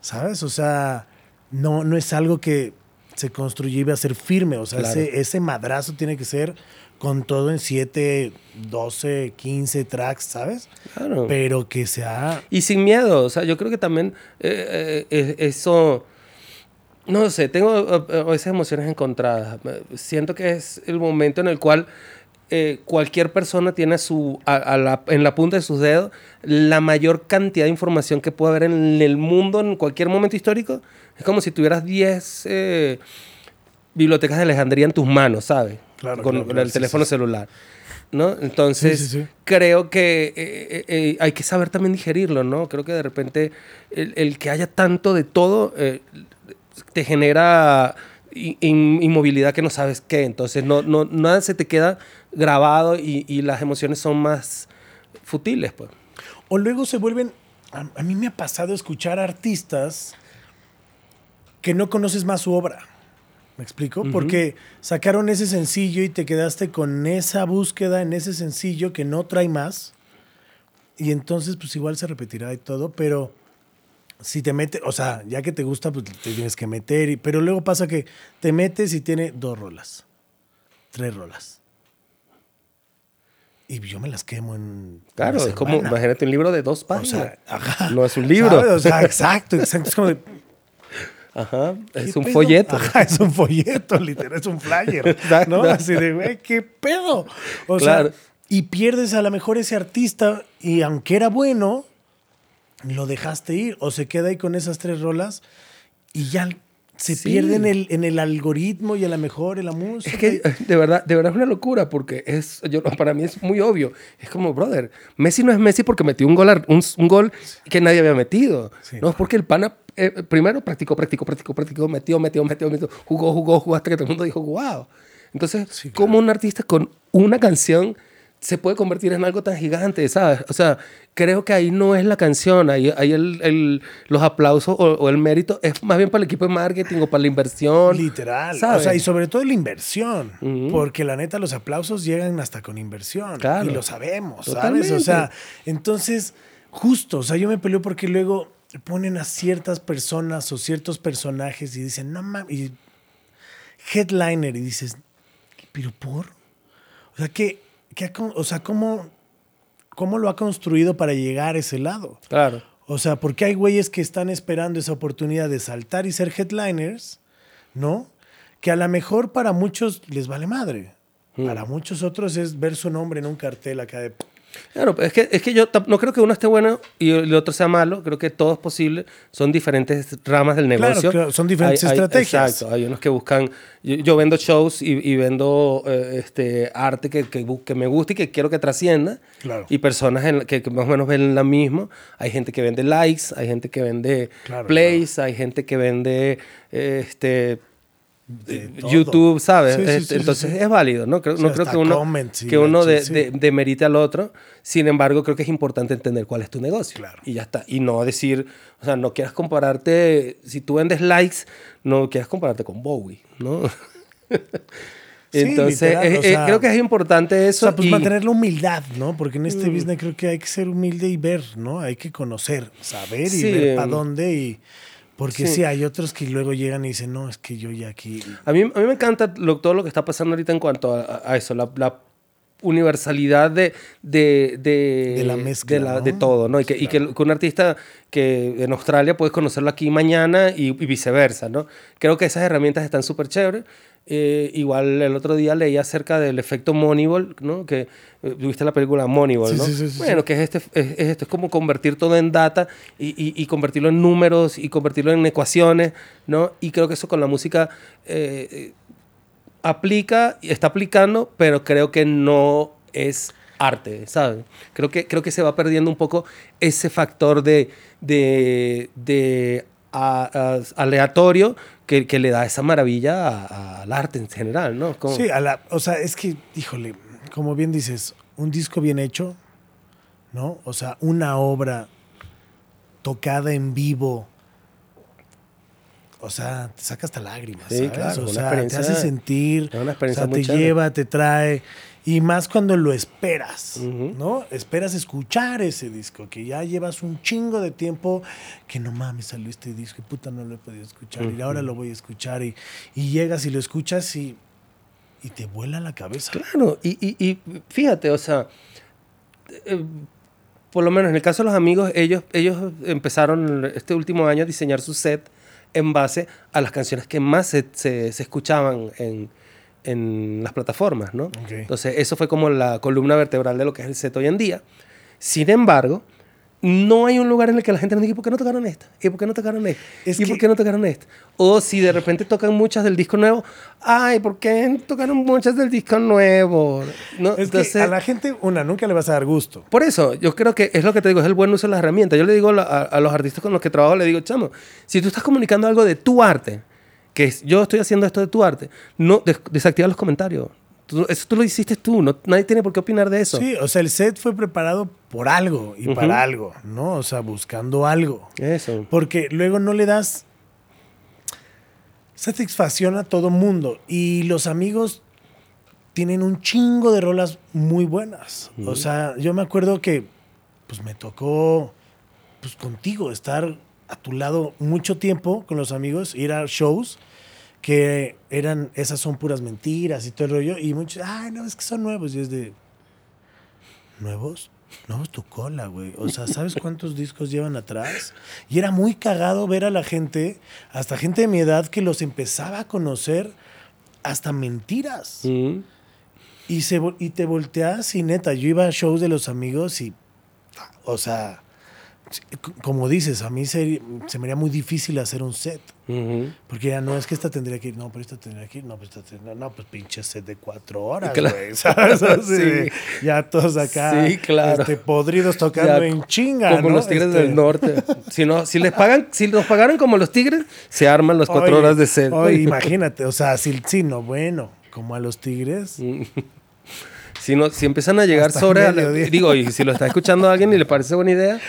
A: ¿sabes? O sea, no, no es algo que se construye y va a ser firme, o sea,
C: Claro.
A: ese, ese madrazo tiene que ser con todo en 7, 12, 15 tracks, ¿sabes?
C: Claro.
A: Pero que sea...
C: Y sin miedo, o sea, yo creo que también eh, eh, eh, eso, no sé, tengo eh, a veces emociones encontradas. Eh, Siento que es el momento en el cual eh, cualquier persona tiene su, a- a la- en la punta de sus dedos la mayor cantidad de información que puede haber en el mundo en cualquier momento histórico. Es como si tuvieras 10 eh, bibliotecas de Alejandría en tus manos, ¿sabes?
A: Claro,
C: Con,
A: claro,
C: con
A: claro,
C: el
A: sí,
C: teléfono
A: sí,
C: celular. ¿no? Entonces,
A: Sí, sí, sí.
C: creo que eh, eh, eh, hay que saber también digerirlo, ¿no? Creo que de repente el, el que haya tanto de todo eh, te genera in- in- inmovilidad que no sabes qué. Entonces, no, no, nada se te queda grabado y, y las emociones son más futiles, pues.
A: O luego se vuelven... A, a mí me ha pasado escuchar artistas que no conoces más su obra. ¿Me explico? Porque sacaron ese sencillo y te quedaste con esa búsqueda en ese sencillo que no trae más. Y entonces, pues igual se repetirá y todo, pero si te metes, o sea, ya que te gusta, pues te tienes que meter. y- pero luego pasa que te metes y tiene dos rolas, tres rolas. Y yo me las quemo en.
C: Claro, es como, imagínate un libro de dos
A: O
C: páginas.
A: sea, ajá.
C: No es un libro.
A: ¿Sabes? O sea, exacto, exacto. Es como de,
C: Ajá, es
A: ¿qué
C: un
A: pedo?
C: folleto.
A: Ajá, es un folleto, literal, es un flyer. ¿No? Así de, güey, ¿qué pedo? O
C: Claro.
A: sea, y pierdes a lo mejor ese artista y aunque era bueno, lo dejaste ir o se queda ahí con esas tres rolas y ya se
C: Sí.
A: pierde en el, en el algoritmo y a lo mejor en la música.
C: Es que eh, de verdad, de verdad es una locura porque es, yo, para mí es muy obvio. Es como, brother, Messi no es Messi porque metió un gol, un, un gol que nadie había metido.
A: Sí.
C: No es porque el pana eh, primero practicó, practicó, practicó, practicó, metió, metió, metió, metió, jugó, jugó, jugó hasta que todo el mundo dijo, wow. Entonces,
A: Sí, claro.
C: ¿cómo un artista con una canción se puede convertir en algo tan gigante, ¿sabes? O sea, creo que ahí no es la canción, ahí, ahí el, el- los aplausos o, o el mérito es más bien para el equipo de marketing o para la inversión.
A: Literal.
C: ¿sabes?
A: O sea, y sobre todo la inversión. Porque la neta, los aplausos llegan hasta con inversión.
C: Claro.
A: Y lo sabemos,
C: Totalmente.
A: ¿sabes? O sea, entonces, justo, o sea, yo me peleo porque luego ponen a ciertas personas o ciertos personajes y dicen, no mames, y headliner, y dices, ¿pero por? O sea, ¿qué, o sea, ¿cómo, ¿cómo lo ha construido para llegar a ese lado?
C: Claro.
A: O sea, porque hay güeyes que están esperando esa oportunidad de saltar y ser headliners, ¿no? Que a lo mejor para muchos les vale madre.
C: Mm.
A: Para muchos otros es ver su nombre en un cartel acá de...
C: Claro, es que, es que yo no creo que uno esté bueno y el otro sea malo. Creo que todo es posible. Son diferentes ramas del negocio.
A: claro, son diferentes estrategias.
C: Exacto. Hay unos que buscan. Yo, yo vendo shows y, y vendo eh, este, arte que, que, que me gusta y que quiero que trascienda.
A: Claro.
C: Y personas en- que, que más o menos ven la misma. Hay gente que vende likes, hay gente que vende
A: Claro,
C: plays, hay gente que vende. eh, este. YouTube, ¿sabes?
A: Sí, sí, sí, sí,
C: Entonces es válido, ¿no? Creo, no creo que uno, que uno de, de- demerite al otro. Sin embargo, creo que es importante entender cuál es tu negocio.
A: Claro.
C: Y ya está. Y no decir, o sea, no quieras compararte, si tú vendes likes, no quieras compararte con Bowie, ¿no? Entonces,
A: literal,
C: es-
A: o
C: es-
A: sea,
C: creo que es importante
A: O
C: eso.
A: sea, pues
C: y-
A: mantener la humildad, ¿no? Porque en este
C: Mm.
A: business creo que hay que ser humilde y ver, ¿no? Hay que conocer, saber y ver para dónde y... Porque
C: Sí.
A: sí. hay otros que luego llegan y dicen, no, es que yo ya aquí...
C: A mí, a mí me encanta lo- todo lo que está pasando ahorita en cuanto a, a eso, la, la universalidad de, de, de,
A: De la mezcla,
C: de, la-
A: ¿no?
C: de todo, ¿no? Y, que, y que- que un artista que en Australia puedes conocerlo aquí mañana y, y viceversa, ¿no? Creo que esas herramientas están súper chéveres. Eh, igual el otro día leí acerca del efecto Moneyball, ¿no? Que eh, viste la película Moneyball,
A: Sí,
C: ¿no?
A: sí, sí, sí,
C: bueno, que es, este, es, es esto, es como convertir todo en data y, y- y convertirlo en números y convertirlo en ecuaciones, ¿no? Y creo que eso con la música eh, aplica, y está aplicando, pero creo que no es arte, ¿sabes? Creo que, creo que se va perdiendo un poco ese factor de, de, de a- a- aleatorio que, que le da esa maravilla al arte en general, ¿no? Como-
A: Sí, a la, o sea, es que, híjole, como bien dices, un disco bien hecho, ¿no? O sea, una obra tocada en vivo, o sea, te saca hasta lágrimas,
C: Sí,
A: ¿sabes?
C: claro,
A: o sea, te hace sentir,
C: una
A: o sea, te lleva, te trae, y más cuando lo esperas. ¿no? Esperas escuchar ese disco, que ya llevas un chingo de tiempo, que no mames, salió este disco, y puta, no lo he podido escuchar, y ahora lo voy a escuchar, y, y llegas y lo escuchas y, y te vuela la cabeza.
C: Claro, y, y- y fíjate, o sea, eh, por lo menos en el caso de los amigos, ellos, ellos empezaron este último año a diseñar su set en base a las canciones que más se, se- se escuchaban en, en las plataformas, ¿no?
A: Ok.
C: Entonces, eso fue como la columna vertebral de lo que es el set hoy en día. Sin embargo, no hay un lugar en el que la gente nos diga, ¿y por qué no tocaron esta? ¿Y por qué no tocaron esta?
A: Es
C: ¿Y
A: que-
C: por qué no tocaron esta? O si de repente tocan muchas del disco nuevo, ay, ¿por qué tocaron muchas del disco nuevo? No,
A: Es
C: entonces,
A: que a la gente, una, nunca le vas a dar gusto.
C: por eso, yo creo que es lo que te digo, es el buen uso de las herramientas. Yo le digo a- a los artistas con los que trabajo, le digo, chamo, si tú estás comunicando algo de tu arte, que yo estoy haciendo esto de tu arte, no des- desactiva los comentarios. Tú- eso tú lo hiciste tú, no, nadie tiene por qué opinar de eso.
A: Sí, o sea, el set fue preparado por algo y para algo, ¿no? O sea, buscando algo.
C: Eso.
A: Porque luego no le das satisfacción a todo mundo. Y los amigos tienen un chingo de rolas muy buenas. O sea, yo me acuerdo que pues me tocó pues contigo estar a tu lado mucho tiempo con los amigos, ir a shows que eran, esas son puras mentiras y todo el rollo. Y muchos, ay, no, es que son nuevos. Y es de, ¿nuevos? No, es tu cola, güey. O sea, ¿sabes cuántos discos llevan atrás? Y era muy cagado ver a la gente, hasta gente de mi edad, que los empezaba a conocer hasta mentiras.
C: Mm.
A: Y, se, y te volteas y neta, yo iba a shows de los amigos y, o sea, como dices, a mí se, se me haría muy difícil hacer un set. Porque ya no es que esta tendría que ir, no, pero esta tendría que ir, no, pues esta tendría, no, pues pinche set de cuatro horas,
C: Claro.
A: güey, ¿sabes? Así de,
C: Sí.
A: Ya todos acá,
C: Sí, claro.
A: este, podridos tocando
C: Ya,
A: en chinga,
C: Como
A: ¿no?
C: los tigres
A: Este,
C: del norte. Si, no, si les pagan, si nos pagaran como los tigres, se arman las cuatro
A: oye,
C: horas de set.
A: oye, imagínate, o sea, si, sí, no, bueno, como a los tigres.
C: Si, no, si empiezan a llegar
A: mediodía.
C: digo, y si lo está escuchando alguien y le parece buena idea,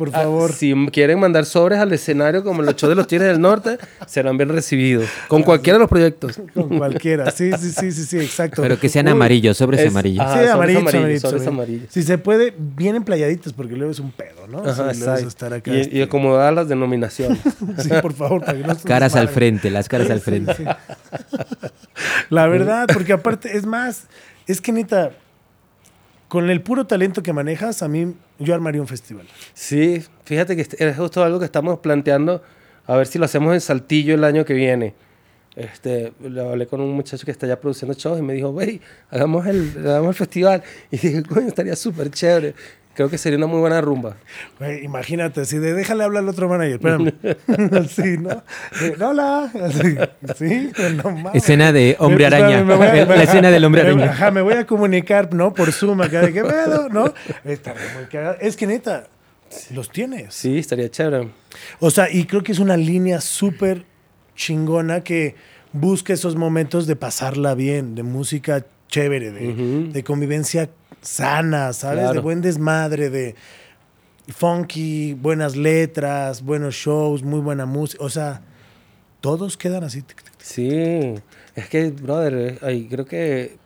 A: Por
C: ah,
A: favor.
C: si quieren mandar sobres al escenario como los shows de los Tigres del Norte, serán bien recibidos. Con cualquiera de los proyectos.
A: Con cualquiera, sí, sí, sí, sí, sí, exacto.
B: Pero que sean
A: Uy,
B: amarillos, sobres
C: es-
B: amarillos.
C: ah,
A: sí,
C: sobres
A: amarillos,
C: amarillos,
A: amarillos,
C: sobres
A: amarillos. Si se puede, vienen playaditos porque luego es un pedo, ¿no?
C: Ajá,
A: luego estar acá,
C: y, y
A: este,
C: acomodar las denominaciones.
A: Sí, por favor, para que no
B: Caras al frente, las caras al
A: Sí,
B: frente.
A: sí. La verdad, porque aparte, es más, es que neta, con el puro talento que manejas, a mí, yo armaría un festival.
C: Sí, fíjate que es justo algo que estamos planteando, a ver si lo hacemos en Saltillo el año que viene. Este, le hablé con un muchacho que está ya produciendo shows y me dijo, wey, hagamos el, hagamos el festival. Y dije, coño, estaría súper chévere. Creo que sería una muy buena rumba.
A: Güey, imagínate, así de déjale hablar al otro manager, espérame. Así, ¿no? Eh, hola. Así, sí, no mames.
B: Escena de hombre araña.
A: me voy a-
B: La escena del hombre araña.
A: Ajá, me voy a comunicar, ¿no? Por Zoom acá, de qué pedo, ¿no? Está muy cagado. Es que neta, los tienes.
C: Sí, estaría chévere.
A: O sea, y creo que es una línea súper chingona que busca esos momentos de pasarla bien, de música chévere, de,
C: Ujú.
A: de convivencia sana, ¿sabes?
C: Claro.
A: De buen desmadre, de funky, buenas letras, buenos shows, muy buena música. O sea, todos quedan así.
C: Sí, es que, brother, eh, ay, creo que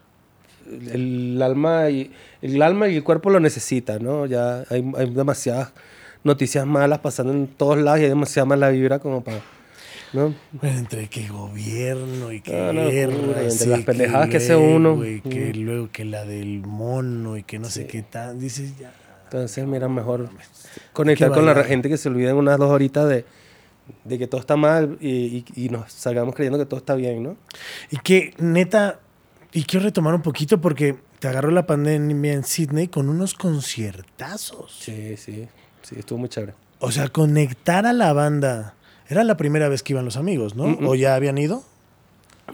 C: el alma y el alma y el cuerpo lo necesitan, ¿no? Ya hay, hay demasiadas noticias malas pasando en todos lados y hay demasiada mala vibra como para, ¿no?
A: Bueno, entre que gobierno y que
C: Ah, no,
A: guerra,
C: uy, entre
A: sí,
C: las pendejadas que hace uno.
A: y que
C: Mm.
A: luego que la del mono y que no sé qué tal. Dices, ya.
C: Entonces, mira, mejor conectar con la gente que se olviden unas dos horitas de, de que todo está mal y, y- y nos salgamos creyendo que todo está bien, ¿no?
A: Y que neta, y quiero retomar un poquito porque te agarró la pandemia en Sydney con unos conciertazos.
C: Sí, sí, sí, estuvo muy chévere.
A: O sea, conectar a la banda. Era la primera vez que iban los amigos, ¿no? ¿O ya habían ido?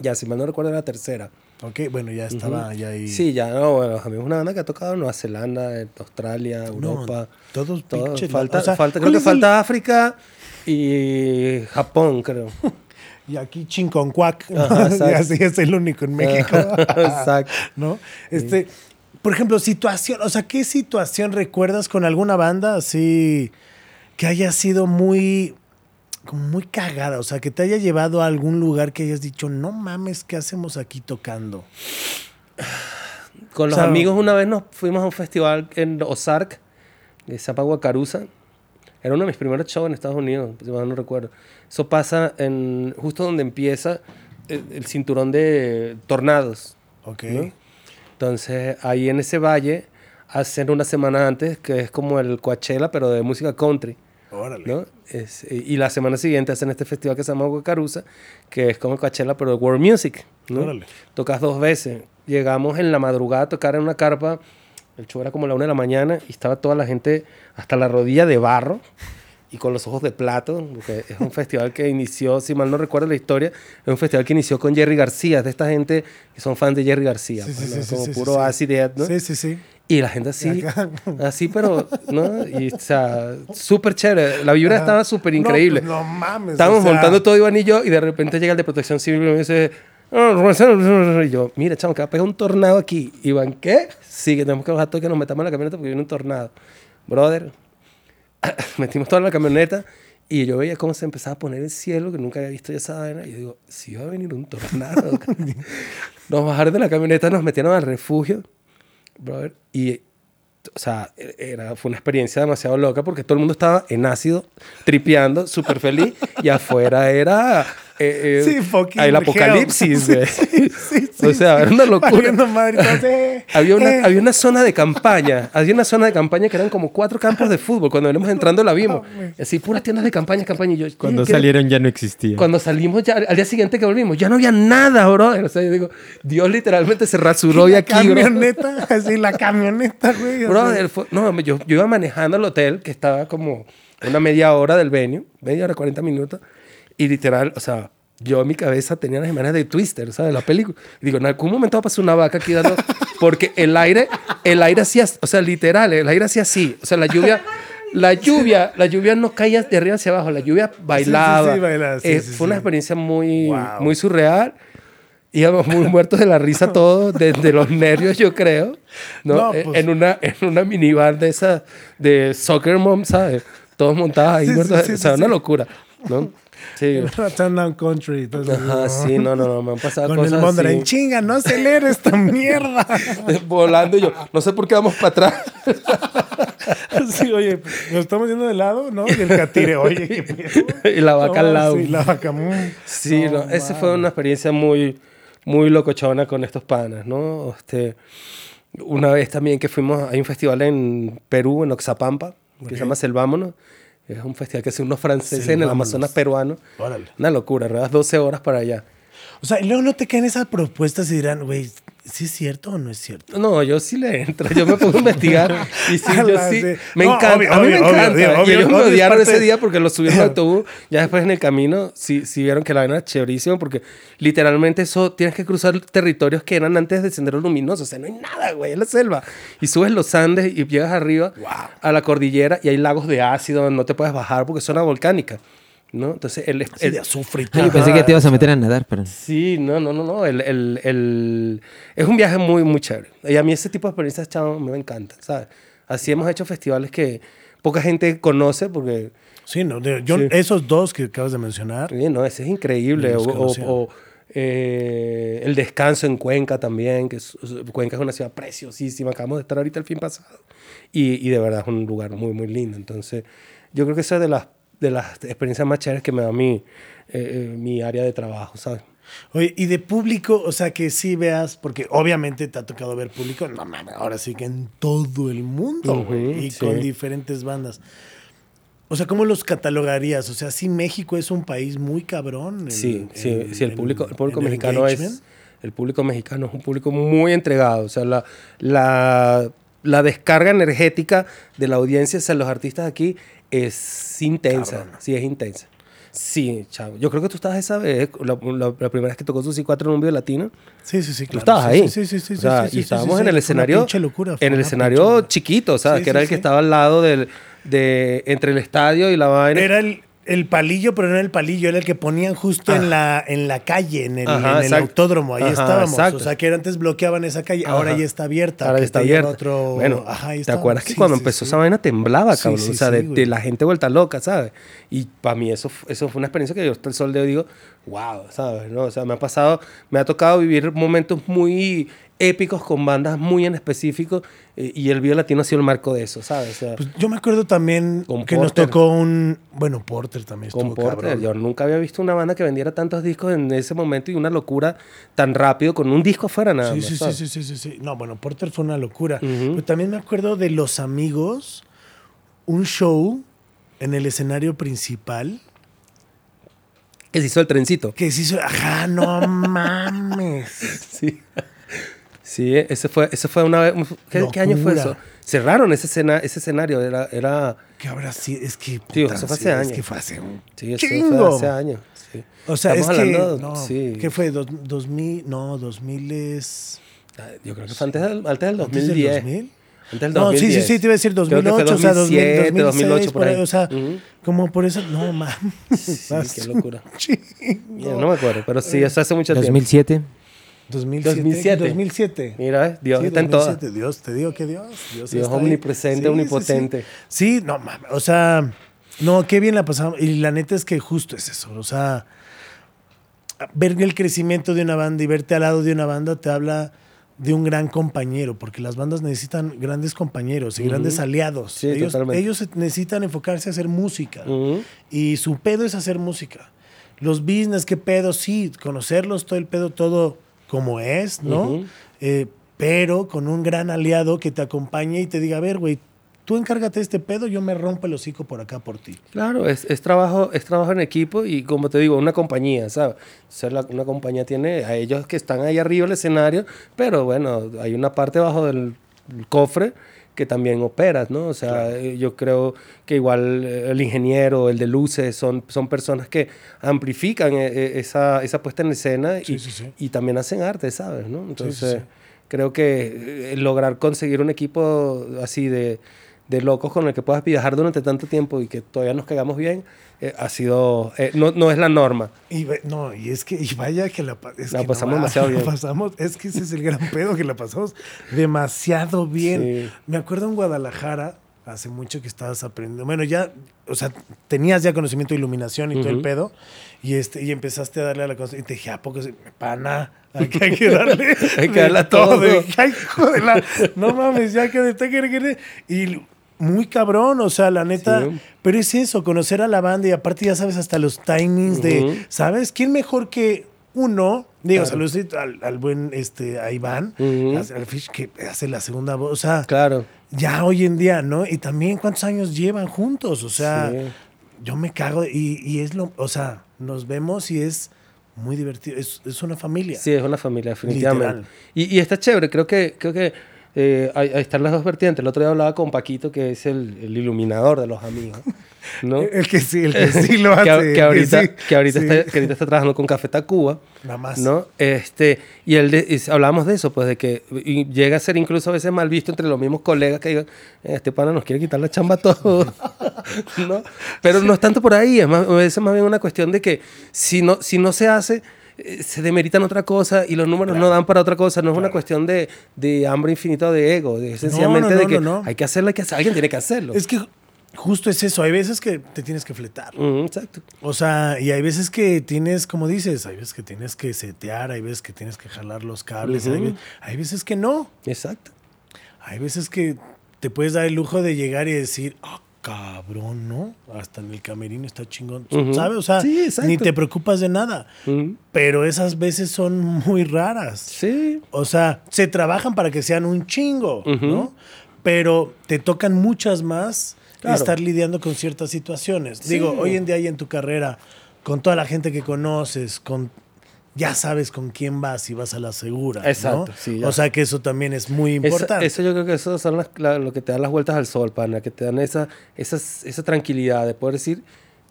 C: Ya, si mal no recuerdo, era la tercera.
A: Ok, bueno, ya estaba ya ahí.
C: Sí, ya, no, bueno, a mí es una banda que ha tocado en Nueva Zelanda, en Australia,
A: No,
C: Europa.
A: todos
C: todo.
A: pinches-
C: falta,
A: o sea,
C: falta,
A: ¿cuál
C: creo que
A: el-
C: falta África y Japón, creo.
A: Y aquí Chinconcuac. ¿no? Así es el único en México.
C: Exacto.
A: ¿No? Este, por ejemplo, situación, o sea, ¿qué situación recuerdas con alguna banda así que haya sido muy, como muy cagada, o sea, que te haya llevado a algún lugar que hayas dicho, no mames, ¿qué hacemos aquí tocando?
C: Con los
A: O sea,
C: amigos una vez nos fuimos a un festival en Ozark, de Zapaguacarusa. Era uno de mis primeros shows en Estados Unidos, si no recuerdo. Eso pasa en, justo donde empieza el, el cinturón de tornados.
A: Ok.
C: ¿no? Entonces, ahí en ese valle hacen una semana antes, que es como el Coachella, pero de música country.
A: Órale.
C: ¿no? Es- y la semana siguiente hacen este festival que se llama Guacarusa, que es como el Coachella, pero de World Music. ¿no?
A: Órale.
C: Tocas dos veces. Llegamos en la madrugada a tocar en una carpa. El show era como la una de la mañana y estaba toda la gente hasta la rodilla de barro y con los ojos de plato. Porque es un festival que inició, si mal no recuerdo la historia, es un festival que inició con Jerry García, de esta gente que son fans de Jerry García.
A: Sí, sí,
C: pues,
A: sí,
C: ¿no?
A: sí,
C: como puro acid ¿no?
A: Sí, sí, sí.
C: Y la gente así, así, pero, ¿no? Y, o sea, súper chévere. La vibra estaba súper
A: No,
C: increíble.
A: pues, No, mames.
C: Estábamos
A: o sea,
C: montando todo Iván y yo, y de repente llega el de protección civil y me dice, "Ah, y yo, mira, chamo, que va a pegar un tornado aquí. Iván, ¿qué? Sí, que tenemos que bajar todo y que nos metamos en la camioneta porque viene un tornado. Brother, metimos toda la camioneta y yo veía cómo se empezaba a poner el cielo, que nunca había visto esa vaina. Y yo digo, si va a venir un tornado. nos bajaron de la camioneta, nos metieron al refugio, brother, y o sea, era, fue una experiencia demasiado loca porque todo el mundo estaba en ácido, tripeando, súper feliz, y afuera era eh, eh,
A: Sí, fucking
C: el apocalipsis, güey.
A: Sí, sí,
C: O sea, era una locura.
A: Valiendo madre, entonces, eh,
C: Había una,
A: eh.
C: había una zona de campaña, había una zona de campaña que eran como cuatro campos de fútbol. Cuando venimos entrando la vimos. Así, puras tiendas de campaña, campaña. Y yo,
D: Cuando
C: ¿qué-
D: salieron ya no existía.
C: Cuando salimos ya, al día siguiente que volvimos, ya no había nada, bro. O sea, yo digo, Dios literalmente se rasuró y
A: la
C: aquí, bro.
A: camioneta, así la camioneta, güey.
C: Brother, fue- no, yo, yo iba manejando al hotel, que estaba como una media hora del venue, media hora, 40 minutos, y literal, o sea, yo en mi cabeza tenía las imágenes de Twister, ¿sabes? La película. Y digo, en algún momento va a pasar una vaca aquí dando... Porque el aire, el aire hacía, o sea, literal, el aire hacía así. O sea, la lluvia... La lluvia, la lluvia no caía de arriba hacia abajo, la lluvia bailaba.
A: sí, bailaba, sí,
C: Eh,
A: sí,
C: fue una
A: sí.
C: experiencia muy,
A: Wow.
C: muy surreal. Íbamos muy muertos de la risa todos, de, de los nervios, yo creo. ¿no?
A: No,
C: Eh,
A: pues-
C: en, una, en una minivan de esa, de Soccer Mom, ¿sabes? Todos montados ahí,
A: Sí, sí,
C: muertos.
A: sí,
C: o sea,
A: sí,
C: una
A: sí.
C: locura, ¿no? Sí.
A: Down Country. entonces,
C: Ajá, sí, no, no, no, me han pasado
A: Con
C: cosas
A: el Mondra en chinga, no acelere esta mierda.
C: Volando y yo, no sé por qué vamos para atrás.
A: Sí, oye, nos estamos yendo de lado, ¿no? Y el catire, oye, qué pedo.
C: y la vaca al
A: No,
C: lado.
A: Sí, la vaca. mm.
C: Sí, no, esa fue una experiencia muy, muy locochona con estos panas, ¿no? Este, una vez también que fuimos, hay un festival en Perú, en Oxapampa, que se llama Selvámonos. Es un festival que hacen unos franceses en el. Amazonas peruano.
A: Órale.
C: Una locura, ¿verdad? 12 horas para allá.
A: O sea, y luego no te caen esas propuestas y dirán, güey, ¿sí es cierto o no es cierto?
C: No, yo sí le entro, yo me pongo a investigar y sí, yo sí, me
A: No,
C: encanta,
A: obvio,
C: a mí me
A: obvio,
C: encanta.
A: obvio,
C: y ellos me odiaron
A: parte
C: ese día porque los subieron al autobús, ya después en el camino sí, sí vieron que la vaina era chéverísima porque literalmente eso tienes que cruzar territorios que eran antes de Sendero Luminoso, o sea, no hay nada, güey, es la selva. Y subes los Andes y llegas arriba a la cordillera y hay lagos de ácido donde no te puedes bajar porque es zona volcánica, ¿no? Entonces el,
A: Así
C: el-
A: de azufre todo.
B: yo pensé que te ibas a meter a nadar, pero...
C: Sí, no, no, no, no. El, el, el- Es un viaje muy, muy chévere. Y a mí ese tipo de experiencias, chavo, me encanta, ¿sabes? Así hemos hecho festivales que poca gente conoce porque,
A: Sí, no, de- yo,
C: Sí.
A: esos dos que acabas de mencionar.
C: oye, no, ese es increíble. O, o- o, eh, el descanso en Cuenca también, que es- Cuenca es una ciudad preciosísima. Acabamos de estar ahorita el fin pasado. Y, y de verdad es un lugar muy, muy lindo. Entonces, yo creo que esa es de las, de las experiencias más chéveres que me da mi, eh, eh, mi área de trabajo, ¿sabes?
A: Oye, y de público, o sea, que sí veas, porque obviamente te ha tocado ver público, no mames, ahora sí que en todo el mundo,
C: Ujú,
A: güey, y
C: sí.
A: con diferentes bandas. O sea, ¿cómo los catalogarías? O sea, sí, México es un país muy cabrón. en-
C: Sí, sí,
A: en-
C: sí, el
A: en-
C: público, el público mexicano es
A: engagement.
C: el público mexicano es un público muy entregado, o sea, la, la, la descarga energética de la audiencia hacia los artistas aquí es intensa,
A: Cabrón.
C: sí, es intensa. Sí, chavo. Yo creo que tú estabas esa vez, la, la- la primera vez que tocó Susi 4 en un video latino.
A: Sí, sí, sí,
C: Tú estabas
A: Sí,
C: ahí.
A: Sí, sí, sí.
C: O sea,
A: sí, sí,
C: y estábamos
A: sí,
C: en el escenario.
A: locura,
C: en el escenario chiquito, ¿sabes?
A: Sí,
C: que era el que estaba al lado del, de, entre el estadio y la vaina.
A: Era el, el palillo, pero no era el palillo, era el que ponían justo en, la, en la calle, en el,
C: Ah. Ajá,
A: en el
C: exacto.
A: autódromo. Ahí
C: Ajá,
A: estábamos.
C: exacto.
A: O sea, que antes bloqueaban esa calle, ahora ya está abierta.
C: Ahora ya está abierta.
A: Otro...
C: Bueno, ¿te acuerdas que
A: Sí,
C: cuando
A: sí,
C: empezó
A: sí.
C: esa vaina temblaba, cabrón? o sea, de, la gente vuelta loca, ¿sabes? Y para mí eso, eso fue una experiencia que yo hasta el sol de hoy digo, wow, ¿sabes? ¿No? O sea, me ha pasado, me ha tocado vivir momentos muy épicos con bandas muy en específico eh, y el Vivo Latino ha sido el marco de eso, ¿sabes? O sea,
A: Pues yo me acuerdo también
C: Con
A: que nos
C: Porter.
A: tocó un. Bueno, Porter también
C: con
A: estuvo
C: Porter,
A: cabrón.
C: yo nunca había visto una banda que vendiera tantos discos en ese momento y una locura tan rápido con un disco afuera nada
A: Sí,
C: más,
A: sí, sí,
C: ¿sabes?
A: sí, sí, sí, sí. No, bueno, Porter fue una locura. Pero también me acuerdo de Los Amigos, un show en el escenario principal
C: Que se hizo el trencito.
A: que se hizo. Ajá, no mames.
C: Sí. Sí, ese fue, ese fue una vez. ¿Qué, qué año fue eso? Cerraron ese, escena, ese escenario. Era, era.
A: Que ahora sí, es que.
C: Sí,
A: puta,
C: eso fue
A: sí,
C: hace
A: Es
C: años.
A: que fue hace un
C: Sí, eso
A: chingo.
C: fue hace años. sí.
A: O sea,
C: Estamos
A: es que.
C: hablando-
A: no,
C: sí.
A: ¿Qué fue? Dos- 2000. No, 2000 es.
C: Ah, Yo creo que fue antes del, antes del
A: ¿Antes del
C: 2010.
A: 2000?
C: Antes del
A: No, sí, sí,
C: 2010.
A: sí, te iba a decir
C: Creo que fue
A: 2008, o sea, 2000,
C: 2007,
A: 2006,
C: 2008 por ahí.
A: O sea,
C: Ujú.
A: como por eso. No, mames.
C: Sí, qué locura.
A: Chingo.
C: Ya no me acuerdo, pero sí, eso hace mucho tiempo.
B: 2007.
A: 2007.
C: 2007.
A: 2007.
C: Mira, ¿ves? Dios
A: Sí,
C: está en todas.
A: 2007. Dios, te digo que Dios. Dios,
C: Dios omnipresente, omnipotente.
A: Sí, sí. no mames. O sea, no, qué bien la pasamos. Y la neta es que justo es eso. O sea, ver el crecimiento de una banda y verte al lado de una banda te habla de un gran compañero, porque las bandas necesitan grandes compañeros y grandes aliados.
C: Sí,
A: ellos,
C: totalmente.
A: ellos necesitan enfocarse a hacer música. Y su pedo es hacer música. Los business, qué pedo, sí, conocerlos, todo el pedo, todo como es, ¿no? Eh, pero con un gran aliado que te acompañe y te diga, a ver, güey, tú encárgate de este pedo, yo me rompo el hocico por acá por ti.
C: Claro, es, es trabajo, es trabajo en equipo y como te digo, una compañía, ¿sabes? O sea, la- una compañía tiene a ellos que están ahí arriba del escenario, pero bueno, hay una parte bajo del cofre que también operas, ¿no? O sea, eh, yo creo que igual eh, el ingeniero, el de luces, son, son personas que amplifican eh, esa, esa puesta en escena y,
A: Sí, sí, sí.
C: y también hacen arte, ¿sabes? ¿no? Entonces,
A: sí.
C: creo que lograr conseguir un equipo así de, de locos con el que puedas viajar durante tanto tiempo y que todavía nos cagamos bien, eh, ha sido, eh, no, no es la norma.
A: Y no, y es que, y vaya que la, pa- es
C: La
A: que no
C: pasamos
A: va,
C: demasiado
A: la
C: bien.
A: pasamos, es que ese es el gran pedo, que la pasamos demasiado bien.
C: Sí.
A: Me acuerdo en Guadalajara, hace mucho que estabas aprendiendo, bueno, ya, o sea, tenías ya conocimiento de iluminación y todo el pedo, y, este, y empezaste a darle a la cosa, y te dije, ¿a poco se, pana? Hay que, hay que darle
C: Hay que darle a todo.
A: de- ay, hijo de la- no mames, ya que de te quiere, quiere. Y muy cabrón, o sea, la neta.
C: Sí.
A: Pero es eso, conocer a la banda y aparte ya sabes hasta los timings de, ¿sabes? ¿Quién mejor que uno? Digo,
C: Claro.
A: saludos al, al buen este, a Iván, al- al Fish, que hace la segunda voz. O sea,
C: Claro.
A: ya hoy en día, ¿no? Y también cuántos años llevan juntos. O sea,
C: Sí.
A: yo me cago y, y es lo, o sea, nos vemos y es muy divertido. Es, es una familia.
C: Sí, es una familia, definitivamente. Y, y está chévere, creo que, creo que eh, ahí, ahí están las dos vertientes. El otro día hablaba con Paquito, que es el, el iluminador de los amigos. ¿no?
A: El que sí, el que sí lo hace.
C: que, que ahorita,
A: sí.
C: que, ahorita
A: Sí.
C: está, que ahorita está trabajando con Café Tacuba.
A: Nada más.
C: ¿no? Este, y él de- y hablábamos de eso, pues de que llega a ser incluso a veces mal visto entre los mismos colegas que digan, "Eh, este pana nos quiere quitar la chamba a todos, ¿no? Pero no es tanto por ahí, es más, veces más bien una cuestión de que si no, si no se hace, eh, se demeritan otra cosa y los números no dan para otra cosa, no es una cuestión de, de hambre infinita o de ego, de sencillamente
A: no,
C: de
A: no,
C: que
A: no, no.
C: hay que hacerlo, hay que hacer, alguien tiene que hacerlo.
A: Es que justo es eso. Hay veces que te tienes que fletar.
C: Exacto.
A: O sea, y hay veces que tienes, como dices, hay veces que tienes que setear, hay veces que tienes que jalar los cables, hay,
C: Ujú.
A: ve- hay veces que no.
C: Exacto.
A: Hay veces que te puedes dar el lujo de llegar y decir, ah, cabrón, ¿no? Hasta en el camerino está chingón. ¿sabes? O sea,
C: Sí,
A: ni te preocupas de nada. Pero esas veces son muy raras.
C: Sí.
A: O sea, se trabajan para que sean un chingo. ¿no? Pero te tocan muchas más
C: Claro.
A: estar lidiando con ciertas situaciones.
C: Sí.
A: Digo, hoy en día y en tu carrera, con toda la gente que conoces, con ya sabes con quién vas y vas a la segura. ¿no?
C: Exacto, sí, ya.
A: O sea que eso también es muy importante.
C: Eso, yo creo que eso son las- la- lo que te dan las vueltas al sol, pana, que te dan esa, esas- esa tranquilidad de poder decir,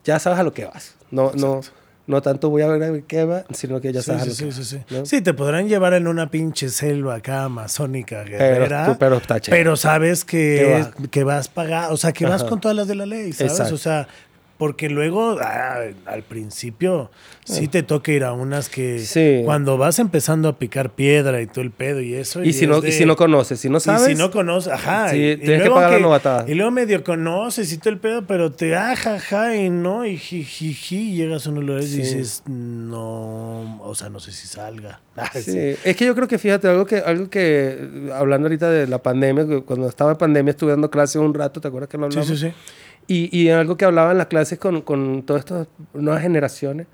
C: ya sabes a lo que vas. No, no, no tanto voy a ver a qué va, sino que ya
A: Sí,
C: sabes
A: sí,
C: a
A: sí,
C: lo que
A: sí,
C: vas,
A: sí.
C: ¿no?
A: Sí, te podrán llevar en una pinche selva acá amazónica guerrera.
C: pero chévere.
A: pero sabes que,
C: Que va.
A: que vas pagado, o sea, que vas
C: Ajá.
A: con todas las de la ley, ¿sabes?
C: Exacto.
A: O sea, Porque luego, ah, al principio, sí te toca ir a unas que
C: Sí.
A: cuando vas empezando a picar piedra y todo el pedo y eso.
C: Y si,
A: es
C: no,
A: de-
C: y si no conoces, si no
A: y
C: sabes.
A: si no conoces, ajá.
C: Sí,
A: y- y
C: tienes que pagar la novatada.
A: Y luego medio conoces y todo el pedo, pero te ajaja y no, y jijiji, llegas a unos lugares
C: Sí.
A: y dices, no, o sea, no sé si salga. Ah,
C: Sí.
A: sí.
C: Es que yo creo que, fíjate, algo que, algo que, eh, hablando ahorita de la pandemia, cuando estaba en pandemia estuve dando clases un rato, ¿te acuerdas que lo
A: Sí,
C: hablamos?
A: sí, sí.
C: Y, y algo que hablaba en las clases con, con todas estas nuevas generaciones,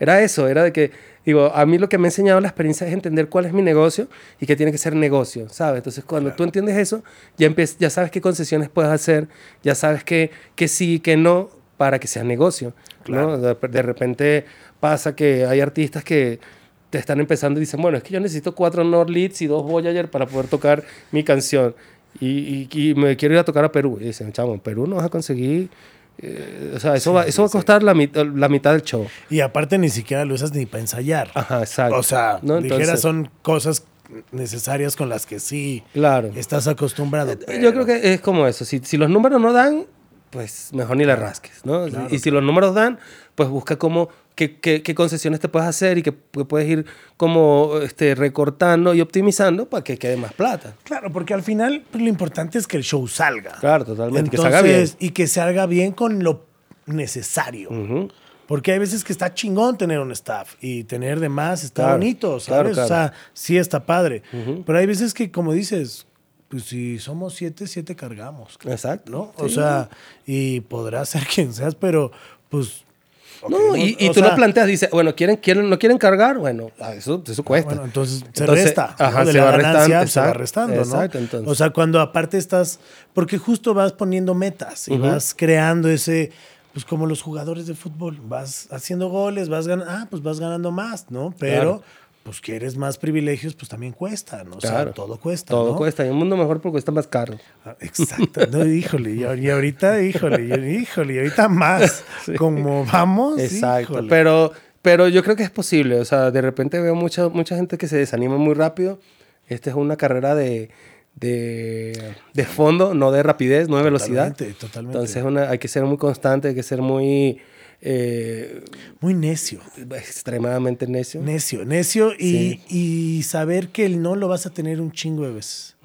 C: era eso, era de que, digo, a mí lo que me ha enseñado la experiencia es entender cuál es mi negocio y que tiene que ser negocio, ¿sabes? Entonces, cuando tú entiendes eso, ya, ya sabes qué concesiones puedes hacer, ya sabes que, que sí, que no, para que sea negocio, ¿no? De, de repente pasa que hay artistas que te están empezando y dicen, bueno, es que yo necesito cuatro Nord Leads y dos Voyager para poder tocar mi canción. Y, y- y me quiero ir a tocar a Perú. Y dicen, chamo, en Perú no vas a conseguir... eh, o sea, eso, va, eso va a costar la, mit- la mitad del show.
A: Y aparte ni siquiera lo usas ni para ensayar.
C: Ajá, exacto.
A: O sea,
C: ¿No?
A: ligeras
C: Entonces-
A: son cosas necesarias con las que sí
C: Claro.
A: estás acostumbrado.
C: Yo
A: pero-
C: creo que es como eso. Si, si los números no dan, pues mejor ni le rasques, ¿no?
A: Claro,
C: y si los números dan, pues busca cómo, qué, qué- qué concesiones te puedes hacer y que, que puedes ir como este, recortando y optimizando para que quede más plata.
A: Claro, porque al final pues, lo importante es que el show salga.
C: Claro, totalmente.
A: Entonces,
C: que se haga bien.
A: Y que se haga bien con lo necesario.
C: Ujú.
A: Porque hay veces que está chingón tener un staff y tener de más está
C: Claro,
A: bonito,
C: claro,
A: ¿sabes?
C: claro.
A: O sea, sí está padre. Pero hay veces que, como dices, pues si somos siete, siete cargamos.
C: Exacto.
A: ¿No? O
C: Sí.
A: sea, y podrás ser quien seas, pero pues. Ok,
C: No, y, y tú
A: sea,
C: lo planteas, dices, bueno, ¿quieren, quieren, ¿no quieren cargar? Bueno, ah, eso, eso cuesta.
A: Bueno, entonces se
C: Entonces,
A: resta.
C: ajá, se va
A: ganancia
C: restando,
A: se va
C: exacto,
A: restando, ¿no?
C: entonces.
A: O sea, cuando aparte estás. Porque justo vas poniendo metas y
C: Ujú.
A: vas creando ese. Pues como los jugadores de fútbol. Vas haciendo goles, vas ganando. Ah, pues vas ganando más, ¿no? Pero.
C: Claro.
A: Pues quieres más privilegios, pues también cuesta, ¿no? O sea, todo cuesta.
C: Todo
A: ¿no?
C: cuesta. Y un mundo mejor porque cuesta más caro.
A: Ah, Exacto. No, híjole, y, ahor- y ahorita, híjole, y- híjole, y ahorita más. Como vamos.
C: Exacto.
A: híjole.
C: Pero, pero yo creo que es posible. O sea, de repente veo mucha, mucha gente que se desanima muy rápido. Esta es una carrera de, de, de fondo, no de rapidez, no de velocidad.
A: Totalmente, totalmente.
C: Entonces una- hay que ser muy constante, hay que ser muy eh,
A: Muy necio.
C: extremadamente necio.
A: Necio, necio y,
C: Sí.
A: y saber que el no lo vas a tener un chingo de veces.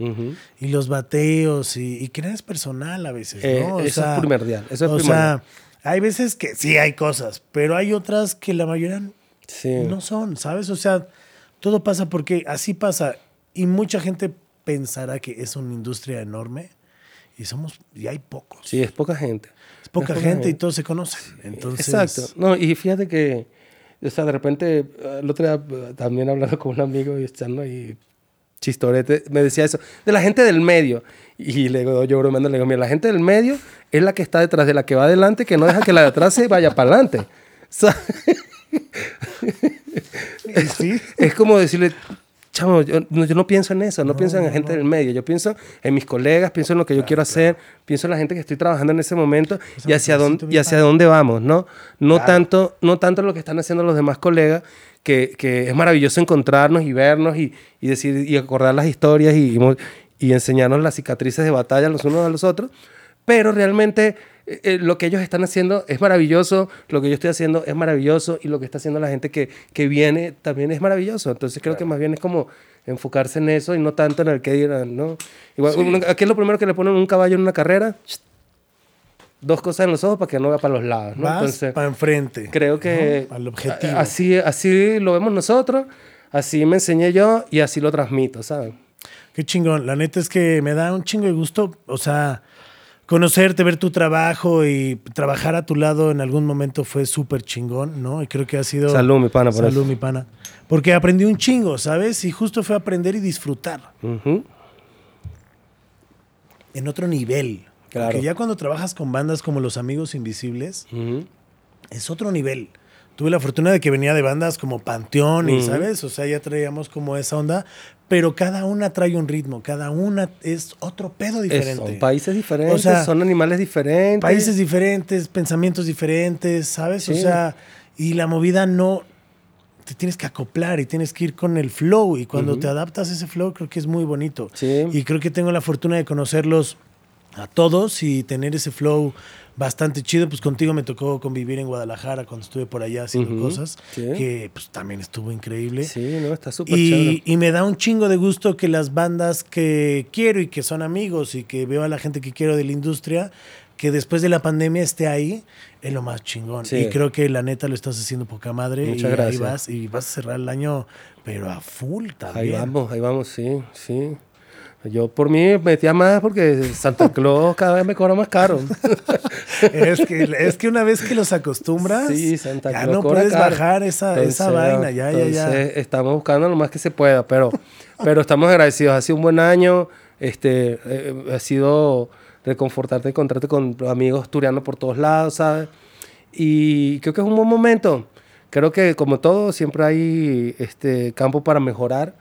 A: Y los bateos y, y que no es personal a veces,
C: Eh,
A: ¿no? O
C: eso
A: sea,
C: es primordial. Eso es
A: o
C: primordial.
A: sea, hay veces que sí hay cosas, pero hay otras que la mayoría
C: sí.
A: no son, ¿sabes? O sea, todo pasa porque así pasa. Y mucha gente pensará que es una industria enorme y somos, y hay pocos.
C: Sí, es poca gente.
A: Es poca
C: es
A: gente y todos se conocen. Entonces,
C: Exacto. No, y fíjate que, o sea, de repente, el otro día eh, también hablando con un amigo y echando ahí chistorete, me decía eso, de la gente del medio. Y le digo, yo bromeando, le digo, mira, la gente del medio es la que está detrás de la que va adelante, que no deja que la de atrás se vaya para adelante.
A: Sí.
C: es como decirle, chamo, yo no, yo no pienso en eso, no,
A: No,
C: pienso en la
A: no,
C: gente
A: no.
C: del medio, yo pienso en mis colegas, pienso en lo que yo quiero hacer, pienso en la gente que estoy trabajando en ese momento y hacia, dónde, y hacia
A: padre.
C: dónde vamos, ¿no? No,
A: Claro.
C: tanto, no tanto lo que están haciendo los demás colegas, que, que es maravilloso encontrarnos y vernos y, y decir y acordar las historias y, y enseñarnos las cicatrices de batalla los unos a los otros, pero realmente eh, eh, lo que ellos están haciendo es maravilloso, lo que yo estoy haciendo es maravilloso y lo que está haciendo la gente que, que viene también es maravilloso. Entonces creo que más bien es como enfocarse en eso y no tanto en el que dirán, ¿no? Igual, uno- ¿qué es lo primero que le ponen un caballo en una carrera? Dos cosas en los ojos para que no vea para los lados, ¿no?
A: Vas
C: Entonces,
A: para enfrente.
C: creo que
A: ¿no? Al objetivo.
C: así, así lo vemos nosotros, así me enseñé yo y así lo transmito, ¿sabes?
A: Qué chingón. La neta es que me da un chingo de gusto. O sea, conocerte, ver tu trabajo y trabajar a tu lado en algún momento fue súper chingón, ¿no? Y creo que ha sido.
C: Salud, mi pana, por
A: Salud,
C: eso.
A: mi pana. Porque aprendí un chingo, ¿sabes? Y justo fue aprender y disfrutar en otro nivel.
C: Claro.
A: Porque ya cuando trabajas con bandas como Los Amigos Invisibles, es otro nivel. Tuve la fortuna de que venía de bandas como Panteón y. ¿sabes? O sea, ya traíamos como esa onda, pero cada una trae un ritmo, cada una es otro pedo diferente.
C: son países diferentes,
A: O sea,
C: son animales diferentes.
A: Países diferentes, pensamientos diferentes, ¿sabes? O sea, y la movida no te tienes que acoplar y tienes que ir con el flow y cuando te adaptas a ese flow creo que es muy bonito.
C: Sí.
A: Y creo que tengo la fortuna de conocerlos a todos y tener ese flow bastante chido. Pues contigo me tocó convivir en Guadalajara cuando estuve por allá haciendo
C: Ujú,
A: cosas,
C: sí.
A: que pues también estuvo increíble.
C: Sí, no, está súper
A: Y,
C: chévere.
A: y me da un chingo de gusto que las bandas que quiero y que son amigos y que veo a la gente que quiero de la industria, que después de la pandemia esté ahí, es lo más chingón.
C: Sí.
A: Y creo que la neta lo estás haciendo poca madre.
C: Muchas
A: y
C: gracias.
A: ahí vas y vas a cerrar el año, pero a full
C: Ahí
A: también.
C: vamos, ahí vamos, sí, sí. Yo por mí metía más porque Santa Claus cada vez me cobra más caro.
A: Es que, es que una vez que los acostumbras,
C: Sí, Santa
A: ya
C: Claus
A: no puedes
C: caro.
A: bajar esa, esa
C: Entonces,
A: vaina. Ya, ya, ya.
C: Estamos buscando lo más que se pueda, pero, pero estamos agradecidos. Ha sido un buen año. Este, eh, ha sido reconfortarte, encontrarte con amigos turiando por todos lados, ¿sabes? Y creo que es un buen momento. Creo que como todo, siempre hay este, campo para mejorar,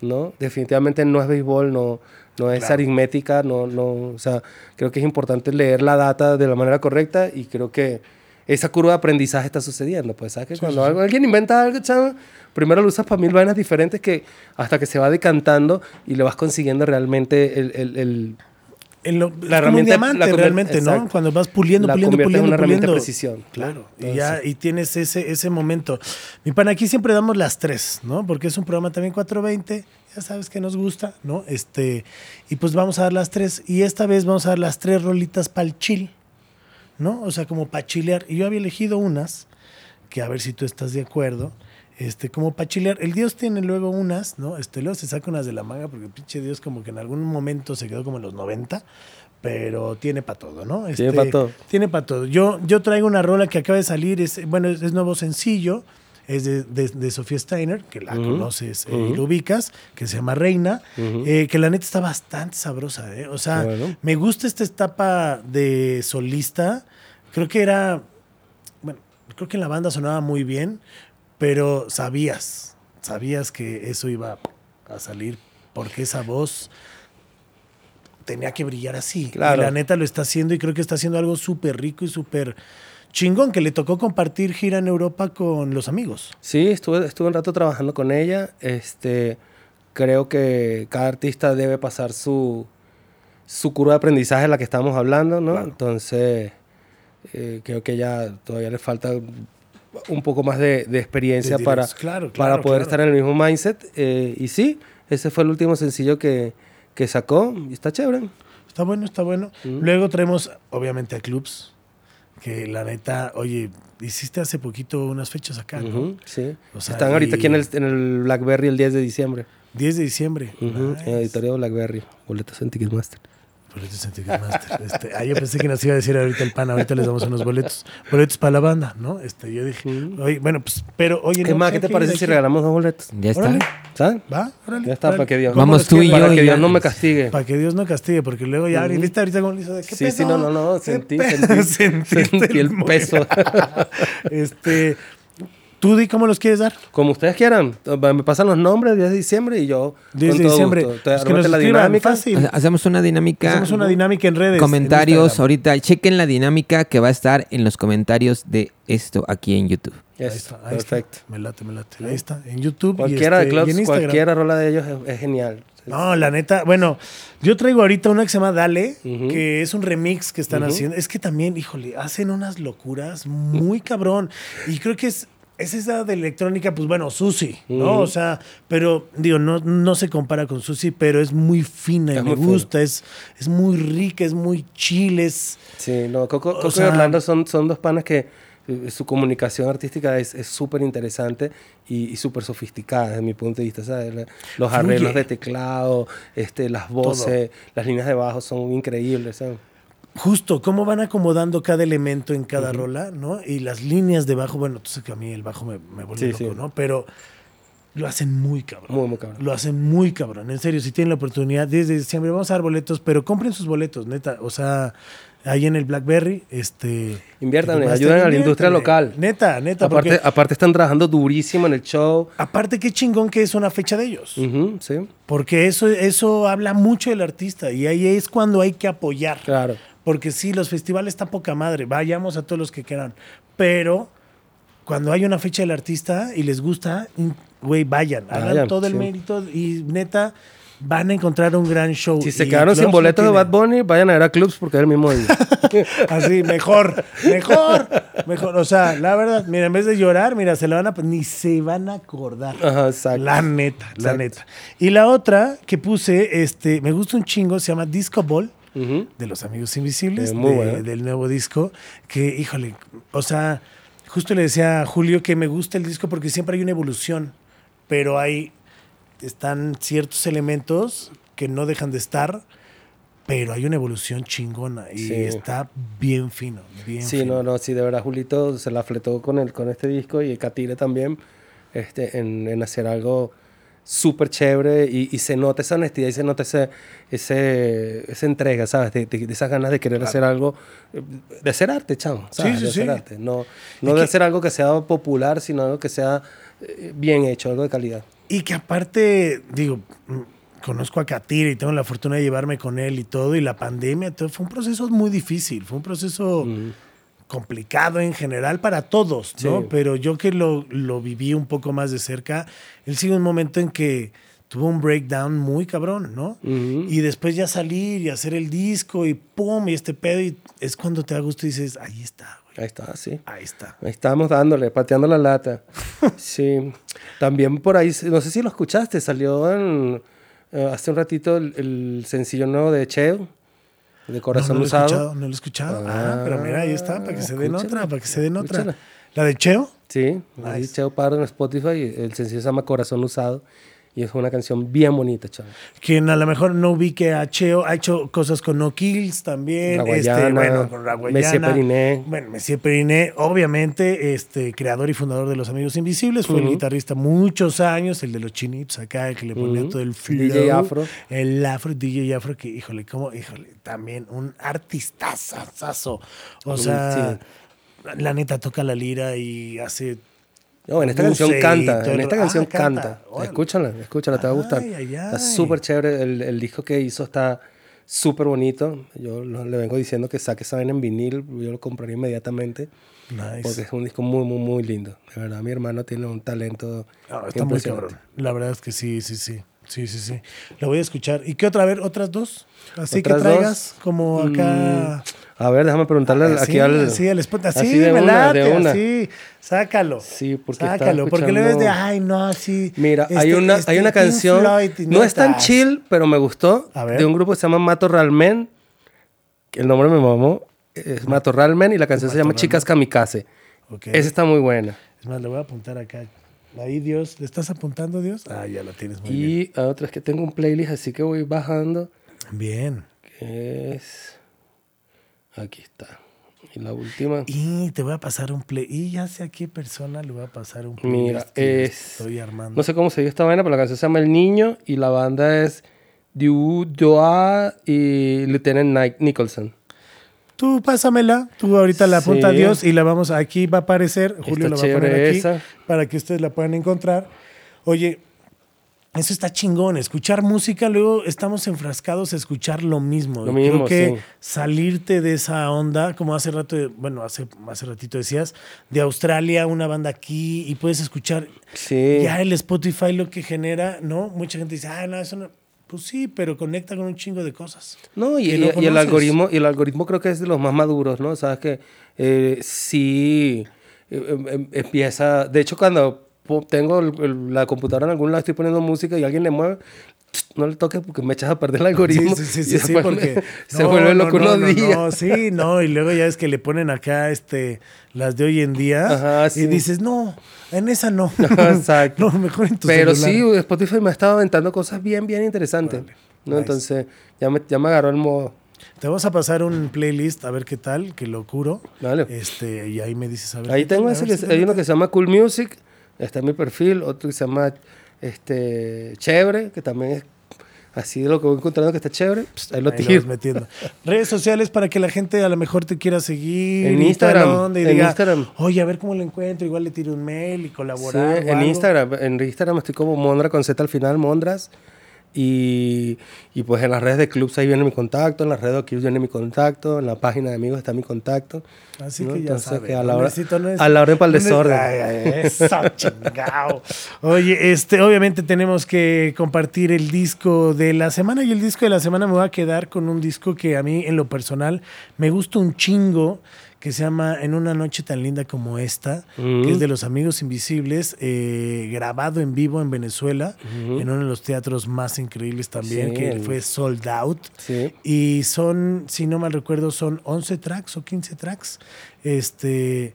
C: ¿no? Definitivamente no es béisbol, no, no es
A: Claro.
C: aritmética, no, no, o sea, creo que es importante leer la data de la manera correcta y creo que esa curva de aprendizaje está sucediendo. Pues, ¿sabes? Que cuando alguien inventa algo, chavo, primero lo usas para mil vainas diferentes que hasta que se va decantando y le vas consiguiendo realmente el, el- el-
A: En lo- es
C: La
A: como un
C: herramienta-
A: diamante
C: la
A: realmente, ¿no? Cuando vas puliendo,
C: La
A: puliendo,
C: en
A: puliendo,
C: una herramienta
A: puliendo.
C: precisión.
A: Claro. Y
C: Entonces-
A: ya, y tienes ese, ese momento. Mi pan, aquí siempre damos las tres, ¿no? Porque es un programa también 420. Ya sabes que nos gusta, ¿no? Este, y pues vamos a dar las tres. Y esta vez vamos a dar las tres rolitas para el chill, ¿no? O sea, como para chilear. Y yo había elegido unas, que a ver si tú estás de acuerdo. Este, como para chilear. El Dios tiene luego unas, ¿no? Este, luego se saca unas de la manga, porque el pinche Dios como que en algún momento se quedó como en los 90, pero tiene para todo, ¿no?
C: Tiene
A: Este,
C: pa' todo.
A: Tiene para todo. Yo, yo traigo una rola que acaba de salir, es, bueno, es, es nuevo sencillo, es de, de, de Sofía Steiner, que la conoces eh, y
C: Ujú.
A: lo ubicas, que se llama Reina, eh, que la neta está bastante sabrosa, ¿eh? O sea,
C: bueno.
A: me gusta esta etapa de solista. Creo que era, bueno, creo que en la banda sonaba muy bien, pero sabías, sabías que eso iba a salir porque esa voz tenía que brillar así.
C: Claro.
A: Y la neta lo está haciendo y creo que está haciendo algo súper rico y súper chingón, que le tocó compartir gira en Europa con los amigos.
C: Sí, estuve, estuve un rato trabajando con ella. Este, creo que cada artista debe pasar su, su curva de aprendizaje de la que estamos hablando, ¿no?
A: Claro.
C: Entonces, eh, creo que ya todavía le falta un poco más de, de experiencia
A: De
C: para,
A: claro,
C: para poder
A: claro.
C: estar en el mismo mindset. eh, y sí, ese fue el último sencillo que, que sacó y está chévere.
A: Está bueno, está bueno.
C: Mm.
A: Luego traemos, obviamente, a Clubs, que la neta, oye, hiciste hace poquito unas fechas acá,
C: sí.
A: O sea,
C: Están ahorita aquí en el, en el Blackberry el 10 de diciembre.
A: 10 de diciembre. Nice.
C: En Editorio Blackberry. Boletos en Ticketmaster.
A: Boletos en Ticketmaster. Este, ah, yo pensé que nos iba a decir ahorita el pan, ahorita les damos unos boletos. Boletos para la banda, ¿no? Este, yo dije, oye, bueno, pues, pero oye,
C: ¿Qué
A: no,
C: más? ¿Qué te parece si regalamos dos boletos?
B: Ya está.
C: ¿Sabes?
A: Va, órale.
C: Ya está, para que Dios.
B: Vamos tú y yo
C: Para que Dios no me castigue.
A: Para que Dios no castigue, porque luego ya,
C: Ujú.
A: ¿viste ahorita hizo de qué
C: Sí,
A: peso?
C: sí, no, no, no,
A: ¿Qué
C: sentí, sentí, sentí el
A: mo-
C: peso.
A: este, ¿tú di cómo los quieres dar?
C: Como ustedes quieran. Me pasan los nombres 10 de diciembre y yo.
A: 10
C: con
A: de diciembre.
C: Te
A: Pues que
C: armate
A: nos
C: la dinámica.
A: fácil.
B: Ha- Hacemos una dinámica.
A: Hacemos una dinámica en redes. en
B: Comentarios ahorita. Chequen la dinámica que va a estar en los comentarios de esto aquí en YouTube.
A: Ahí está, ahí está.
C: perfecto.
A: Me late, me late. Ahí está, en YouTube.
C: Cualquiera
A: y,
C: de
A: este, y
C: clubs,
A: en Instagram.
C: cualquiera rola de ellos es, es genial.
A: No, la neta, bueno, yo traigo ahorita una que se llama Dale, que es un remix que están haciendo. Es que también, híjole, hacen unas locuras muy cabrón. Y creo que es, es esa de electrónica, pues bueno, Susi, ¿no? O sea, pero digo, no, no se compara con Susi, pero es muy fina y
C: Es
A: me gusta, es, es muy rica, es muy chile, es...
C: Sí, no, Coco,
A: O
C: Coco
A: sea-
C: y Orlando son, son dos panas que eh, su comunicación artística es es súper interesante y, y súper sofisticada desde mi punto de vista. ¿sabes? Los
A: Fluye.
C: arreglos de teclado, este, las voces, las líneas de bajo son increíbles. ¿sabes?
A: Justo, cómo van acomodando cada elemento en cada rola, ¿no? Y las líneas de bajo, bueno, tú sabes que a mí el bajo me, me vuelve
C: Sí,
A: loco,
C: sí.
A: ¿no? Pero lo hacen muy cabrón.
C: Muy, muy cabrón.
A: Lo hacen muy cabrón. En serio, si tienen la oportunidad, desde diciembre vamos a dar boletos, pero compren sus boletos, neta. O sea, ahí en el Blackberry, este.
C: Inviertan, ayuden a la industria local.
A: Neta, neta.
C: Aparte,
A: porque,
C: aparte están trabajando durísimo en el show.
A: aparte, qué chingón que es una fecha de ellos.
C: Sí,
A: Porque eso, eso habla mucho del artista. Y ahí es cuando hay que apoyar.
C: claro.
A: Porque sí, los festivales está poca madre. Vayamos a todos los que quieran. Pero cuando hay una fecha del artista y les gusta, güey, vayan. Hagan
C: Vayan,
A: todo el
C: sí.
A: mérito. Y neta, van a encontrar un gran show.
C: Si se quedaron sin
A: no
C: de Bad Bunny, vayan a ver a clubs porque es el mismo día.
A: Así, mejor, mejor, mejor. O sea, la verdad, mira, en vez de llorar, mira, se la van a, ni se van a acordar.
C: Ajá, exacto.
A: La neta, la neta. Y la otra que puse, este, me gusta un chingo, se llama Disco Ball. De los Amigos Invisibles,
C: muy
A: de-
C: buena.
A: del nuevo disco, que, híjole, o sea, justo le decía a Julio que me gusta el disco porque siempre hay una evolución, pero hay, están ciertos elementos que no dejan de estar, pero hay una evolución chingona y
C: Sí.
A: está bien fino, bien
C: Sí,
A: fino.
C: no, no, sí, de verdad, Julito se la fletó con, el, con este disco y Catire también este, en, en hacer algo súper chévere y, y se nota esa honestidad y se nota ese, ese, esa entrega, ¿sabes? De, de- de esas ganas de querer hacer algo, eh, de hacer arte, chamo, ¿sabes?
A: sí,
C: de hacer
A: sí.
C: arte. No, no de
A: que-
C: hacer algo que sea popular, sino algo que sea eh, bien hecho, algo de calidad.
A: Y que aparte, digo, mm, conozco a Katir y tengo la fortuna de llevarme con él y todo, y la pandemia, todo, fue un proceso muy difícil, fue un proceso
C: Mm.
A: Complicado en general para todos, ¿no?
C: Sí.
A: Pero yo que lo, lo viví un poco más de cerca, él sigue un momento en que tuvo un breakdown muy cabrón, ¿no? Y después ya salir y hacer el disco y pum, y este pedo, y es cuando te da gusto y dices, ahí está, güey,
C: Ahí está, sí.
A: ahí está.
C: Ahí estábamos dándole, pateando la lata. Sí. También por ahí, no sé si lo escuchaste, salió en, eh, hace un ratito el, el sencillo nuevo de Cheo, de Corazón
A: no, no lo he
C: Usado.
A: escuchado, no lo he escuchado. Ah, pero mira, ahí está, para que se den
C: Escúchala,
A: otra, para que se den otra.
C: escúchala.
A: ¿La de Cheo?
C: Sí, ahí. Cheo Pardo en Spotify, el sencillo se llama Corazón Usado y es una canción bien bonita, chaval.
A: Quien a lo mejor no ubique a Cheo, ha hecho cosas con No Kills también. este,
C: Raguayana,
A: bueno, con Raguayana.
C: Messier Periné.
A: Bueno, Messier Periné, obviamente, este, creador y fundador de Los Amigos Invisibles, fue el
C: Ujú.
A: guitarrista muchos años, el de los chinitos acá, el que le ponía
C: Ujú.
A: todo el flow.
C: DJ Afro.
A: El afro, DJ Afro, que, híjole, cómo, híjole, también un artistazazazo. O sea, la neta toca la lira y hace
C: No, en esta canción canta, en esta
A: Ah,
C: canción
A: canta.
C: canta. Escúchala, escúchala, te va a gustar.
A: Ay, ay,
C: Está súper chévere, el, el disco que hizo está súper bonito. Yo lo- le vengo diciendo que saque esa vaina en vinil, yo lo compraría inmediatamente.
A: nice.
C: Porque es un disco muy, muy, muy lindo. De verdad, mi hermano tiene un talento.
A: No, está muy cabrón. La verdad es que sí, sí, sí. Sí, sí, sí. Lo voy a escuchar. ¿Y qué otra? A ver, otras dos. Así que
C: ¿Otras
A: traigas
C: dos?
A: como acá.
C: A ver, déjame preguntarle
A: así,
C: aquí al.
A: así, al spot. Así,
C: así de
A: me
C: una,
A: late,
C: de una.
A: así. Sácalo.
C: Sí, porque
A: Sácalo. Porque le ves de, ay, no, sí.
C: Mira, hay
A: este-
C: una,
A: este
C: hay una
A: Pink
C: canción.
A: Floyd y
C: no es tan chill, pero me gustó.
A: A ver.
C: De un grupo que se llama Matorral Men. que El nombre me mamó. Es Matorral Men y la canción se llama Chicas Kamikaze.
A: Ok.
C: Esa está muy buena.
A: Es más, le voy a apuntar acá. Ahí, Dios. ¿Le estás apuntando, Dios? Ah, ya la tienes muy bien.
C: Y a otra es que tengo un playlist, así que voy bajando.
A: Bien.
C: Que es. Aquí está. Y la última.
A: Y te voy a pasar un play. Y ya sé a qué persona le voy a pasar un play.
C: Mira, es.
A: Estoy armando.
C: No sé cómo se dio esta vaina, pero la canción se llama El Niño y la banda es Diu Doa y Lieutenant Nick Nicholson.
A: Tú pásamela, tú ahorita la apunta
C: Sí.
A: Dios y la vamos, aquí va a aparecer, Julio la va a poner aquí
C: esa.
A: para que ustedes la puedan encontrar. Oye, eso está chingón, escuchar música, luego estamos enfrascados a escuchar lo mismo.
C: Lo mismo,
A: Creo que
C: sí.
A: salirte de esa onda, como hace rato, bueno, hace, hace ratito decías, de Australia, una banda aquí, y puedes escuchar
C: Sí.
A: ya el Spotify lo que genera, ¿no? Mucha gente dice, ah, no, eso no. Pues sí, pero conecta con un chingo de cosas.
C: No, y,
A: no
C: el algoritmo, y el algoritmo creo que es de los más maduros, ¿no? Sabes que eh, sí eh, em- em- empieza. De hecho, cuando tengo el- el- la computadora en algún lado, estoy poniendo música y alguien le mueve, no le toques porque me echas a perder el algoritmo.
A: Sí, sí,
C: y
A: sí, sí, sí, porque
C: se
A: no,
C: vuelve loco
A: no, no,
C: días.
A: no, sí, no, y luego ya es que le ponen acá este las de hoy en día
C: Ajá,
A: y
C: sí.
A: dices, no, en esa no.
C: Exacto.
A: no, mejor en tu
C: Pero
A: celular.
C: sí, Spotify me ha estado aventando cosas bien, bien interesantes. ¿no?
A: nice.
C: Entonces, ya me, ya me agarró el modo.
A: Te vamos a pasar un playlist a ver qué tal, que lo curo.
C: Dale.
A: Este, y ahí me dices a ver.
C: Ahí
A: qué tal,
C: tengo
A: a
C: ese que, hay uno que se llama Cool Music, está en mi perfil, otro que se llama este, Chévere, que también es así de lo que voy encontrando que está chévere, pues, ahí lo
A: Ahí
C: tiro.
A: metiendo. Redes sociales para que la gente a lo mejor te quiera seguir.
C: En Instagram,
A: onda, y
C: en
A: diga,
C: Instagram.
A: Oye, a ver cómo lo encuentro. Igual le tiro un mail y
C: Sí,
A: colaborar. o
C: en
A: algo.
C: Instagram, en Instagram estoy como Mondra con Z al final, Mondras. Y, y, pues en las redes de clubs ahí viene mi contacto, en las redes de clubs viene mi contacto, en la página de amigos está mi contacto.
A: Así
C: ¿no?
A: que ya
C: Entonces,
A: saben,
C: que a la hora,
A: no es-
C: a la orden para el
A: no es-
C: desorden.
A: Ay, eso, chingao. Oye, este, obviamente tenemos que compartir el disco de la semana y el disco de la semana me voy a quedar con un disco que a mí en lo personal me gusta un chingo que se llama En una noche tan linda como esta, que es de los Amigos Invisibles, eh, grabado en vivo en Venezuela, en uno de los teatros más increíbles también,
C: Sí,
A: que fue Sold Out.
C: Sí.
A: Y son, si no mal recuerdo, son 11 tracks o 15 tracks. Este,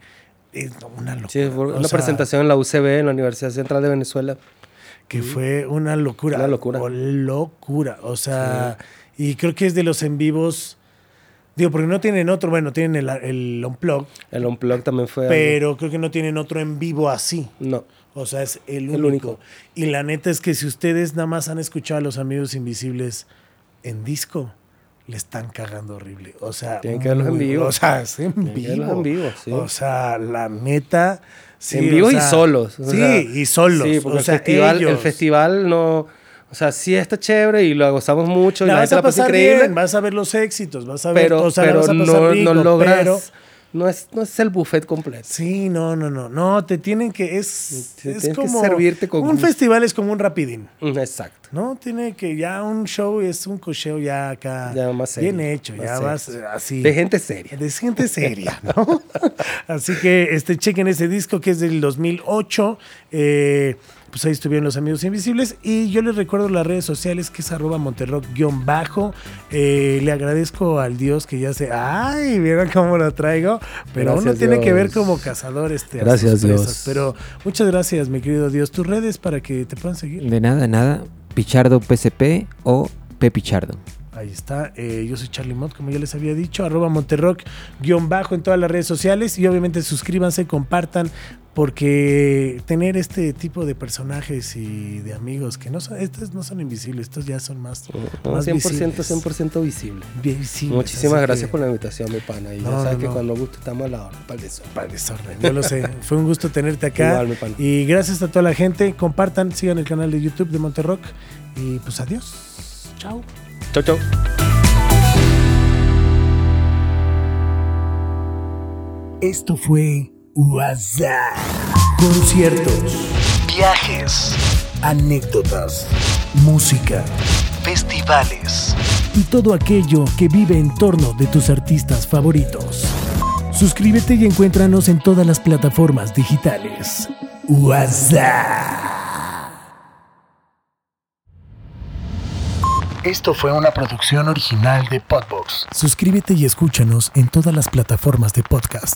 A: es una locura.
C: Sí,
A: O
C: una
A: sea,
C: presentación en la UCB, en la Universidad Central de Venezuela.
A: Que fue una locura.
C: Una locura.
A: O locura. O sea, y creo que es de los en vivos. Digo, porque no tienen otro, bueno, tienen el, el Unplug,
C: El Unplug también fue. algo-
A: pero creo que no tienen otro en vivo así.
C: No.
A: O sea, es el único.
C: El único.
A: Y la neta es que si ustedes nada más han escuchado a los amigos invisibles en disco, le están cagando horrible. O sea,
C: Tienen que verlos en vivo.
A: O sea, es en
C: Tienen
A: vivo.
C: en vivo, sí.
A: O sea, la neta. sí,
C: en
A: o
C: vivo y solos. o
A: sí,
C: sea,
A: y solos.
C: Sí, porque
A: o sea,
C: el, festival, el festival no. O sea, sí está chévere y lo gozamos mucho y
A: La
C: la,
A: vas a
C: la pasa
A: pasar
C: increíble.
A: bien, vas a ver los éxitos, vas a ver,
C: pero
A: o sea, la
C: pero
A: vas a pasar
C: no,
A: rico,
C: no logras.
A: pero-
C: No, es, no es el buffet completo.
A: Sí, no, no, no, no, te tienen que, es,
C: que servirte con
A: un
C: gusto.
A: festival es como un rapidín.
C: Mm, Exacto.
A: No, tiene que ya un show es un cocheo ya acá
C: Ya más serio,
A: bien hecho,
C: más
A: ya
C: serio.
A: vas eh, así.
C: De gente seria.
A: De gente seria, ¿no? Así que este, chequen ese disco que es del 2008. eh, pues ahí estuvieron los amigos invisibles. Y yo les recuerdo las redes sociales que es arroba monterrock-bajo. Eh, le agradezco al Dios que ya se. ¡Ay! Vieron cómo lo traigo. Pero uno
C: Gracias,
A: tiene que ver como cazador este,
C: Gracias. Dios.
A: Pero muchas gracias, mi querido Dios. Tus redes para que te puedan seguir.
B: De nada, nada. Pichardo PCP o Pepichardo.
A: Ahí está. Eh, yo soy Charlie Mott, como ya les había dicho, arroba Monterrock, guion bajo en todas las redes sociales. Y obviamente suscríbanse, compartan, porque tener este tipo de personajes y de amigos que no son, estos no son invisibles, estos ya son más,
C: No,
A: más
C: 100%,
A: visibles.
C: 100% visible.
A: Visibles,
C: Muchísimas gracias
A: que-
C: por la invitación, mi pana. Y
A: No,
C: ya sabes
A: no,
C: que
A: no.
C: cuando guste estamos a la hora. Para eso.
A: Para el desorden, yo lo sé. Fue un gusto tenerte acá.
C: Igual, mi pana.
A: Y gracias a toda la gente. Compartan, sigan el canal de YouTube de Monterrock. Y pues adiós. Chao.
C: Chau, chau.
A: Esto fue WhatsApp. Conciertos, viajes, anécdotas, música, festivales y todo aquello que vive en torno de tus artistas favoritos. Suscríbete y encuéntranos en todas las plataformas digitales. WhatsApp. Esto fue una producción original de Podbox. Suscríbete y escúchanos en todas las plataformas de podcast.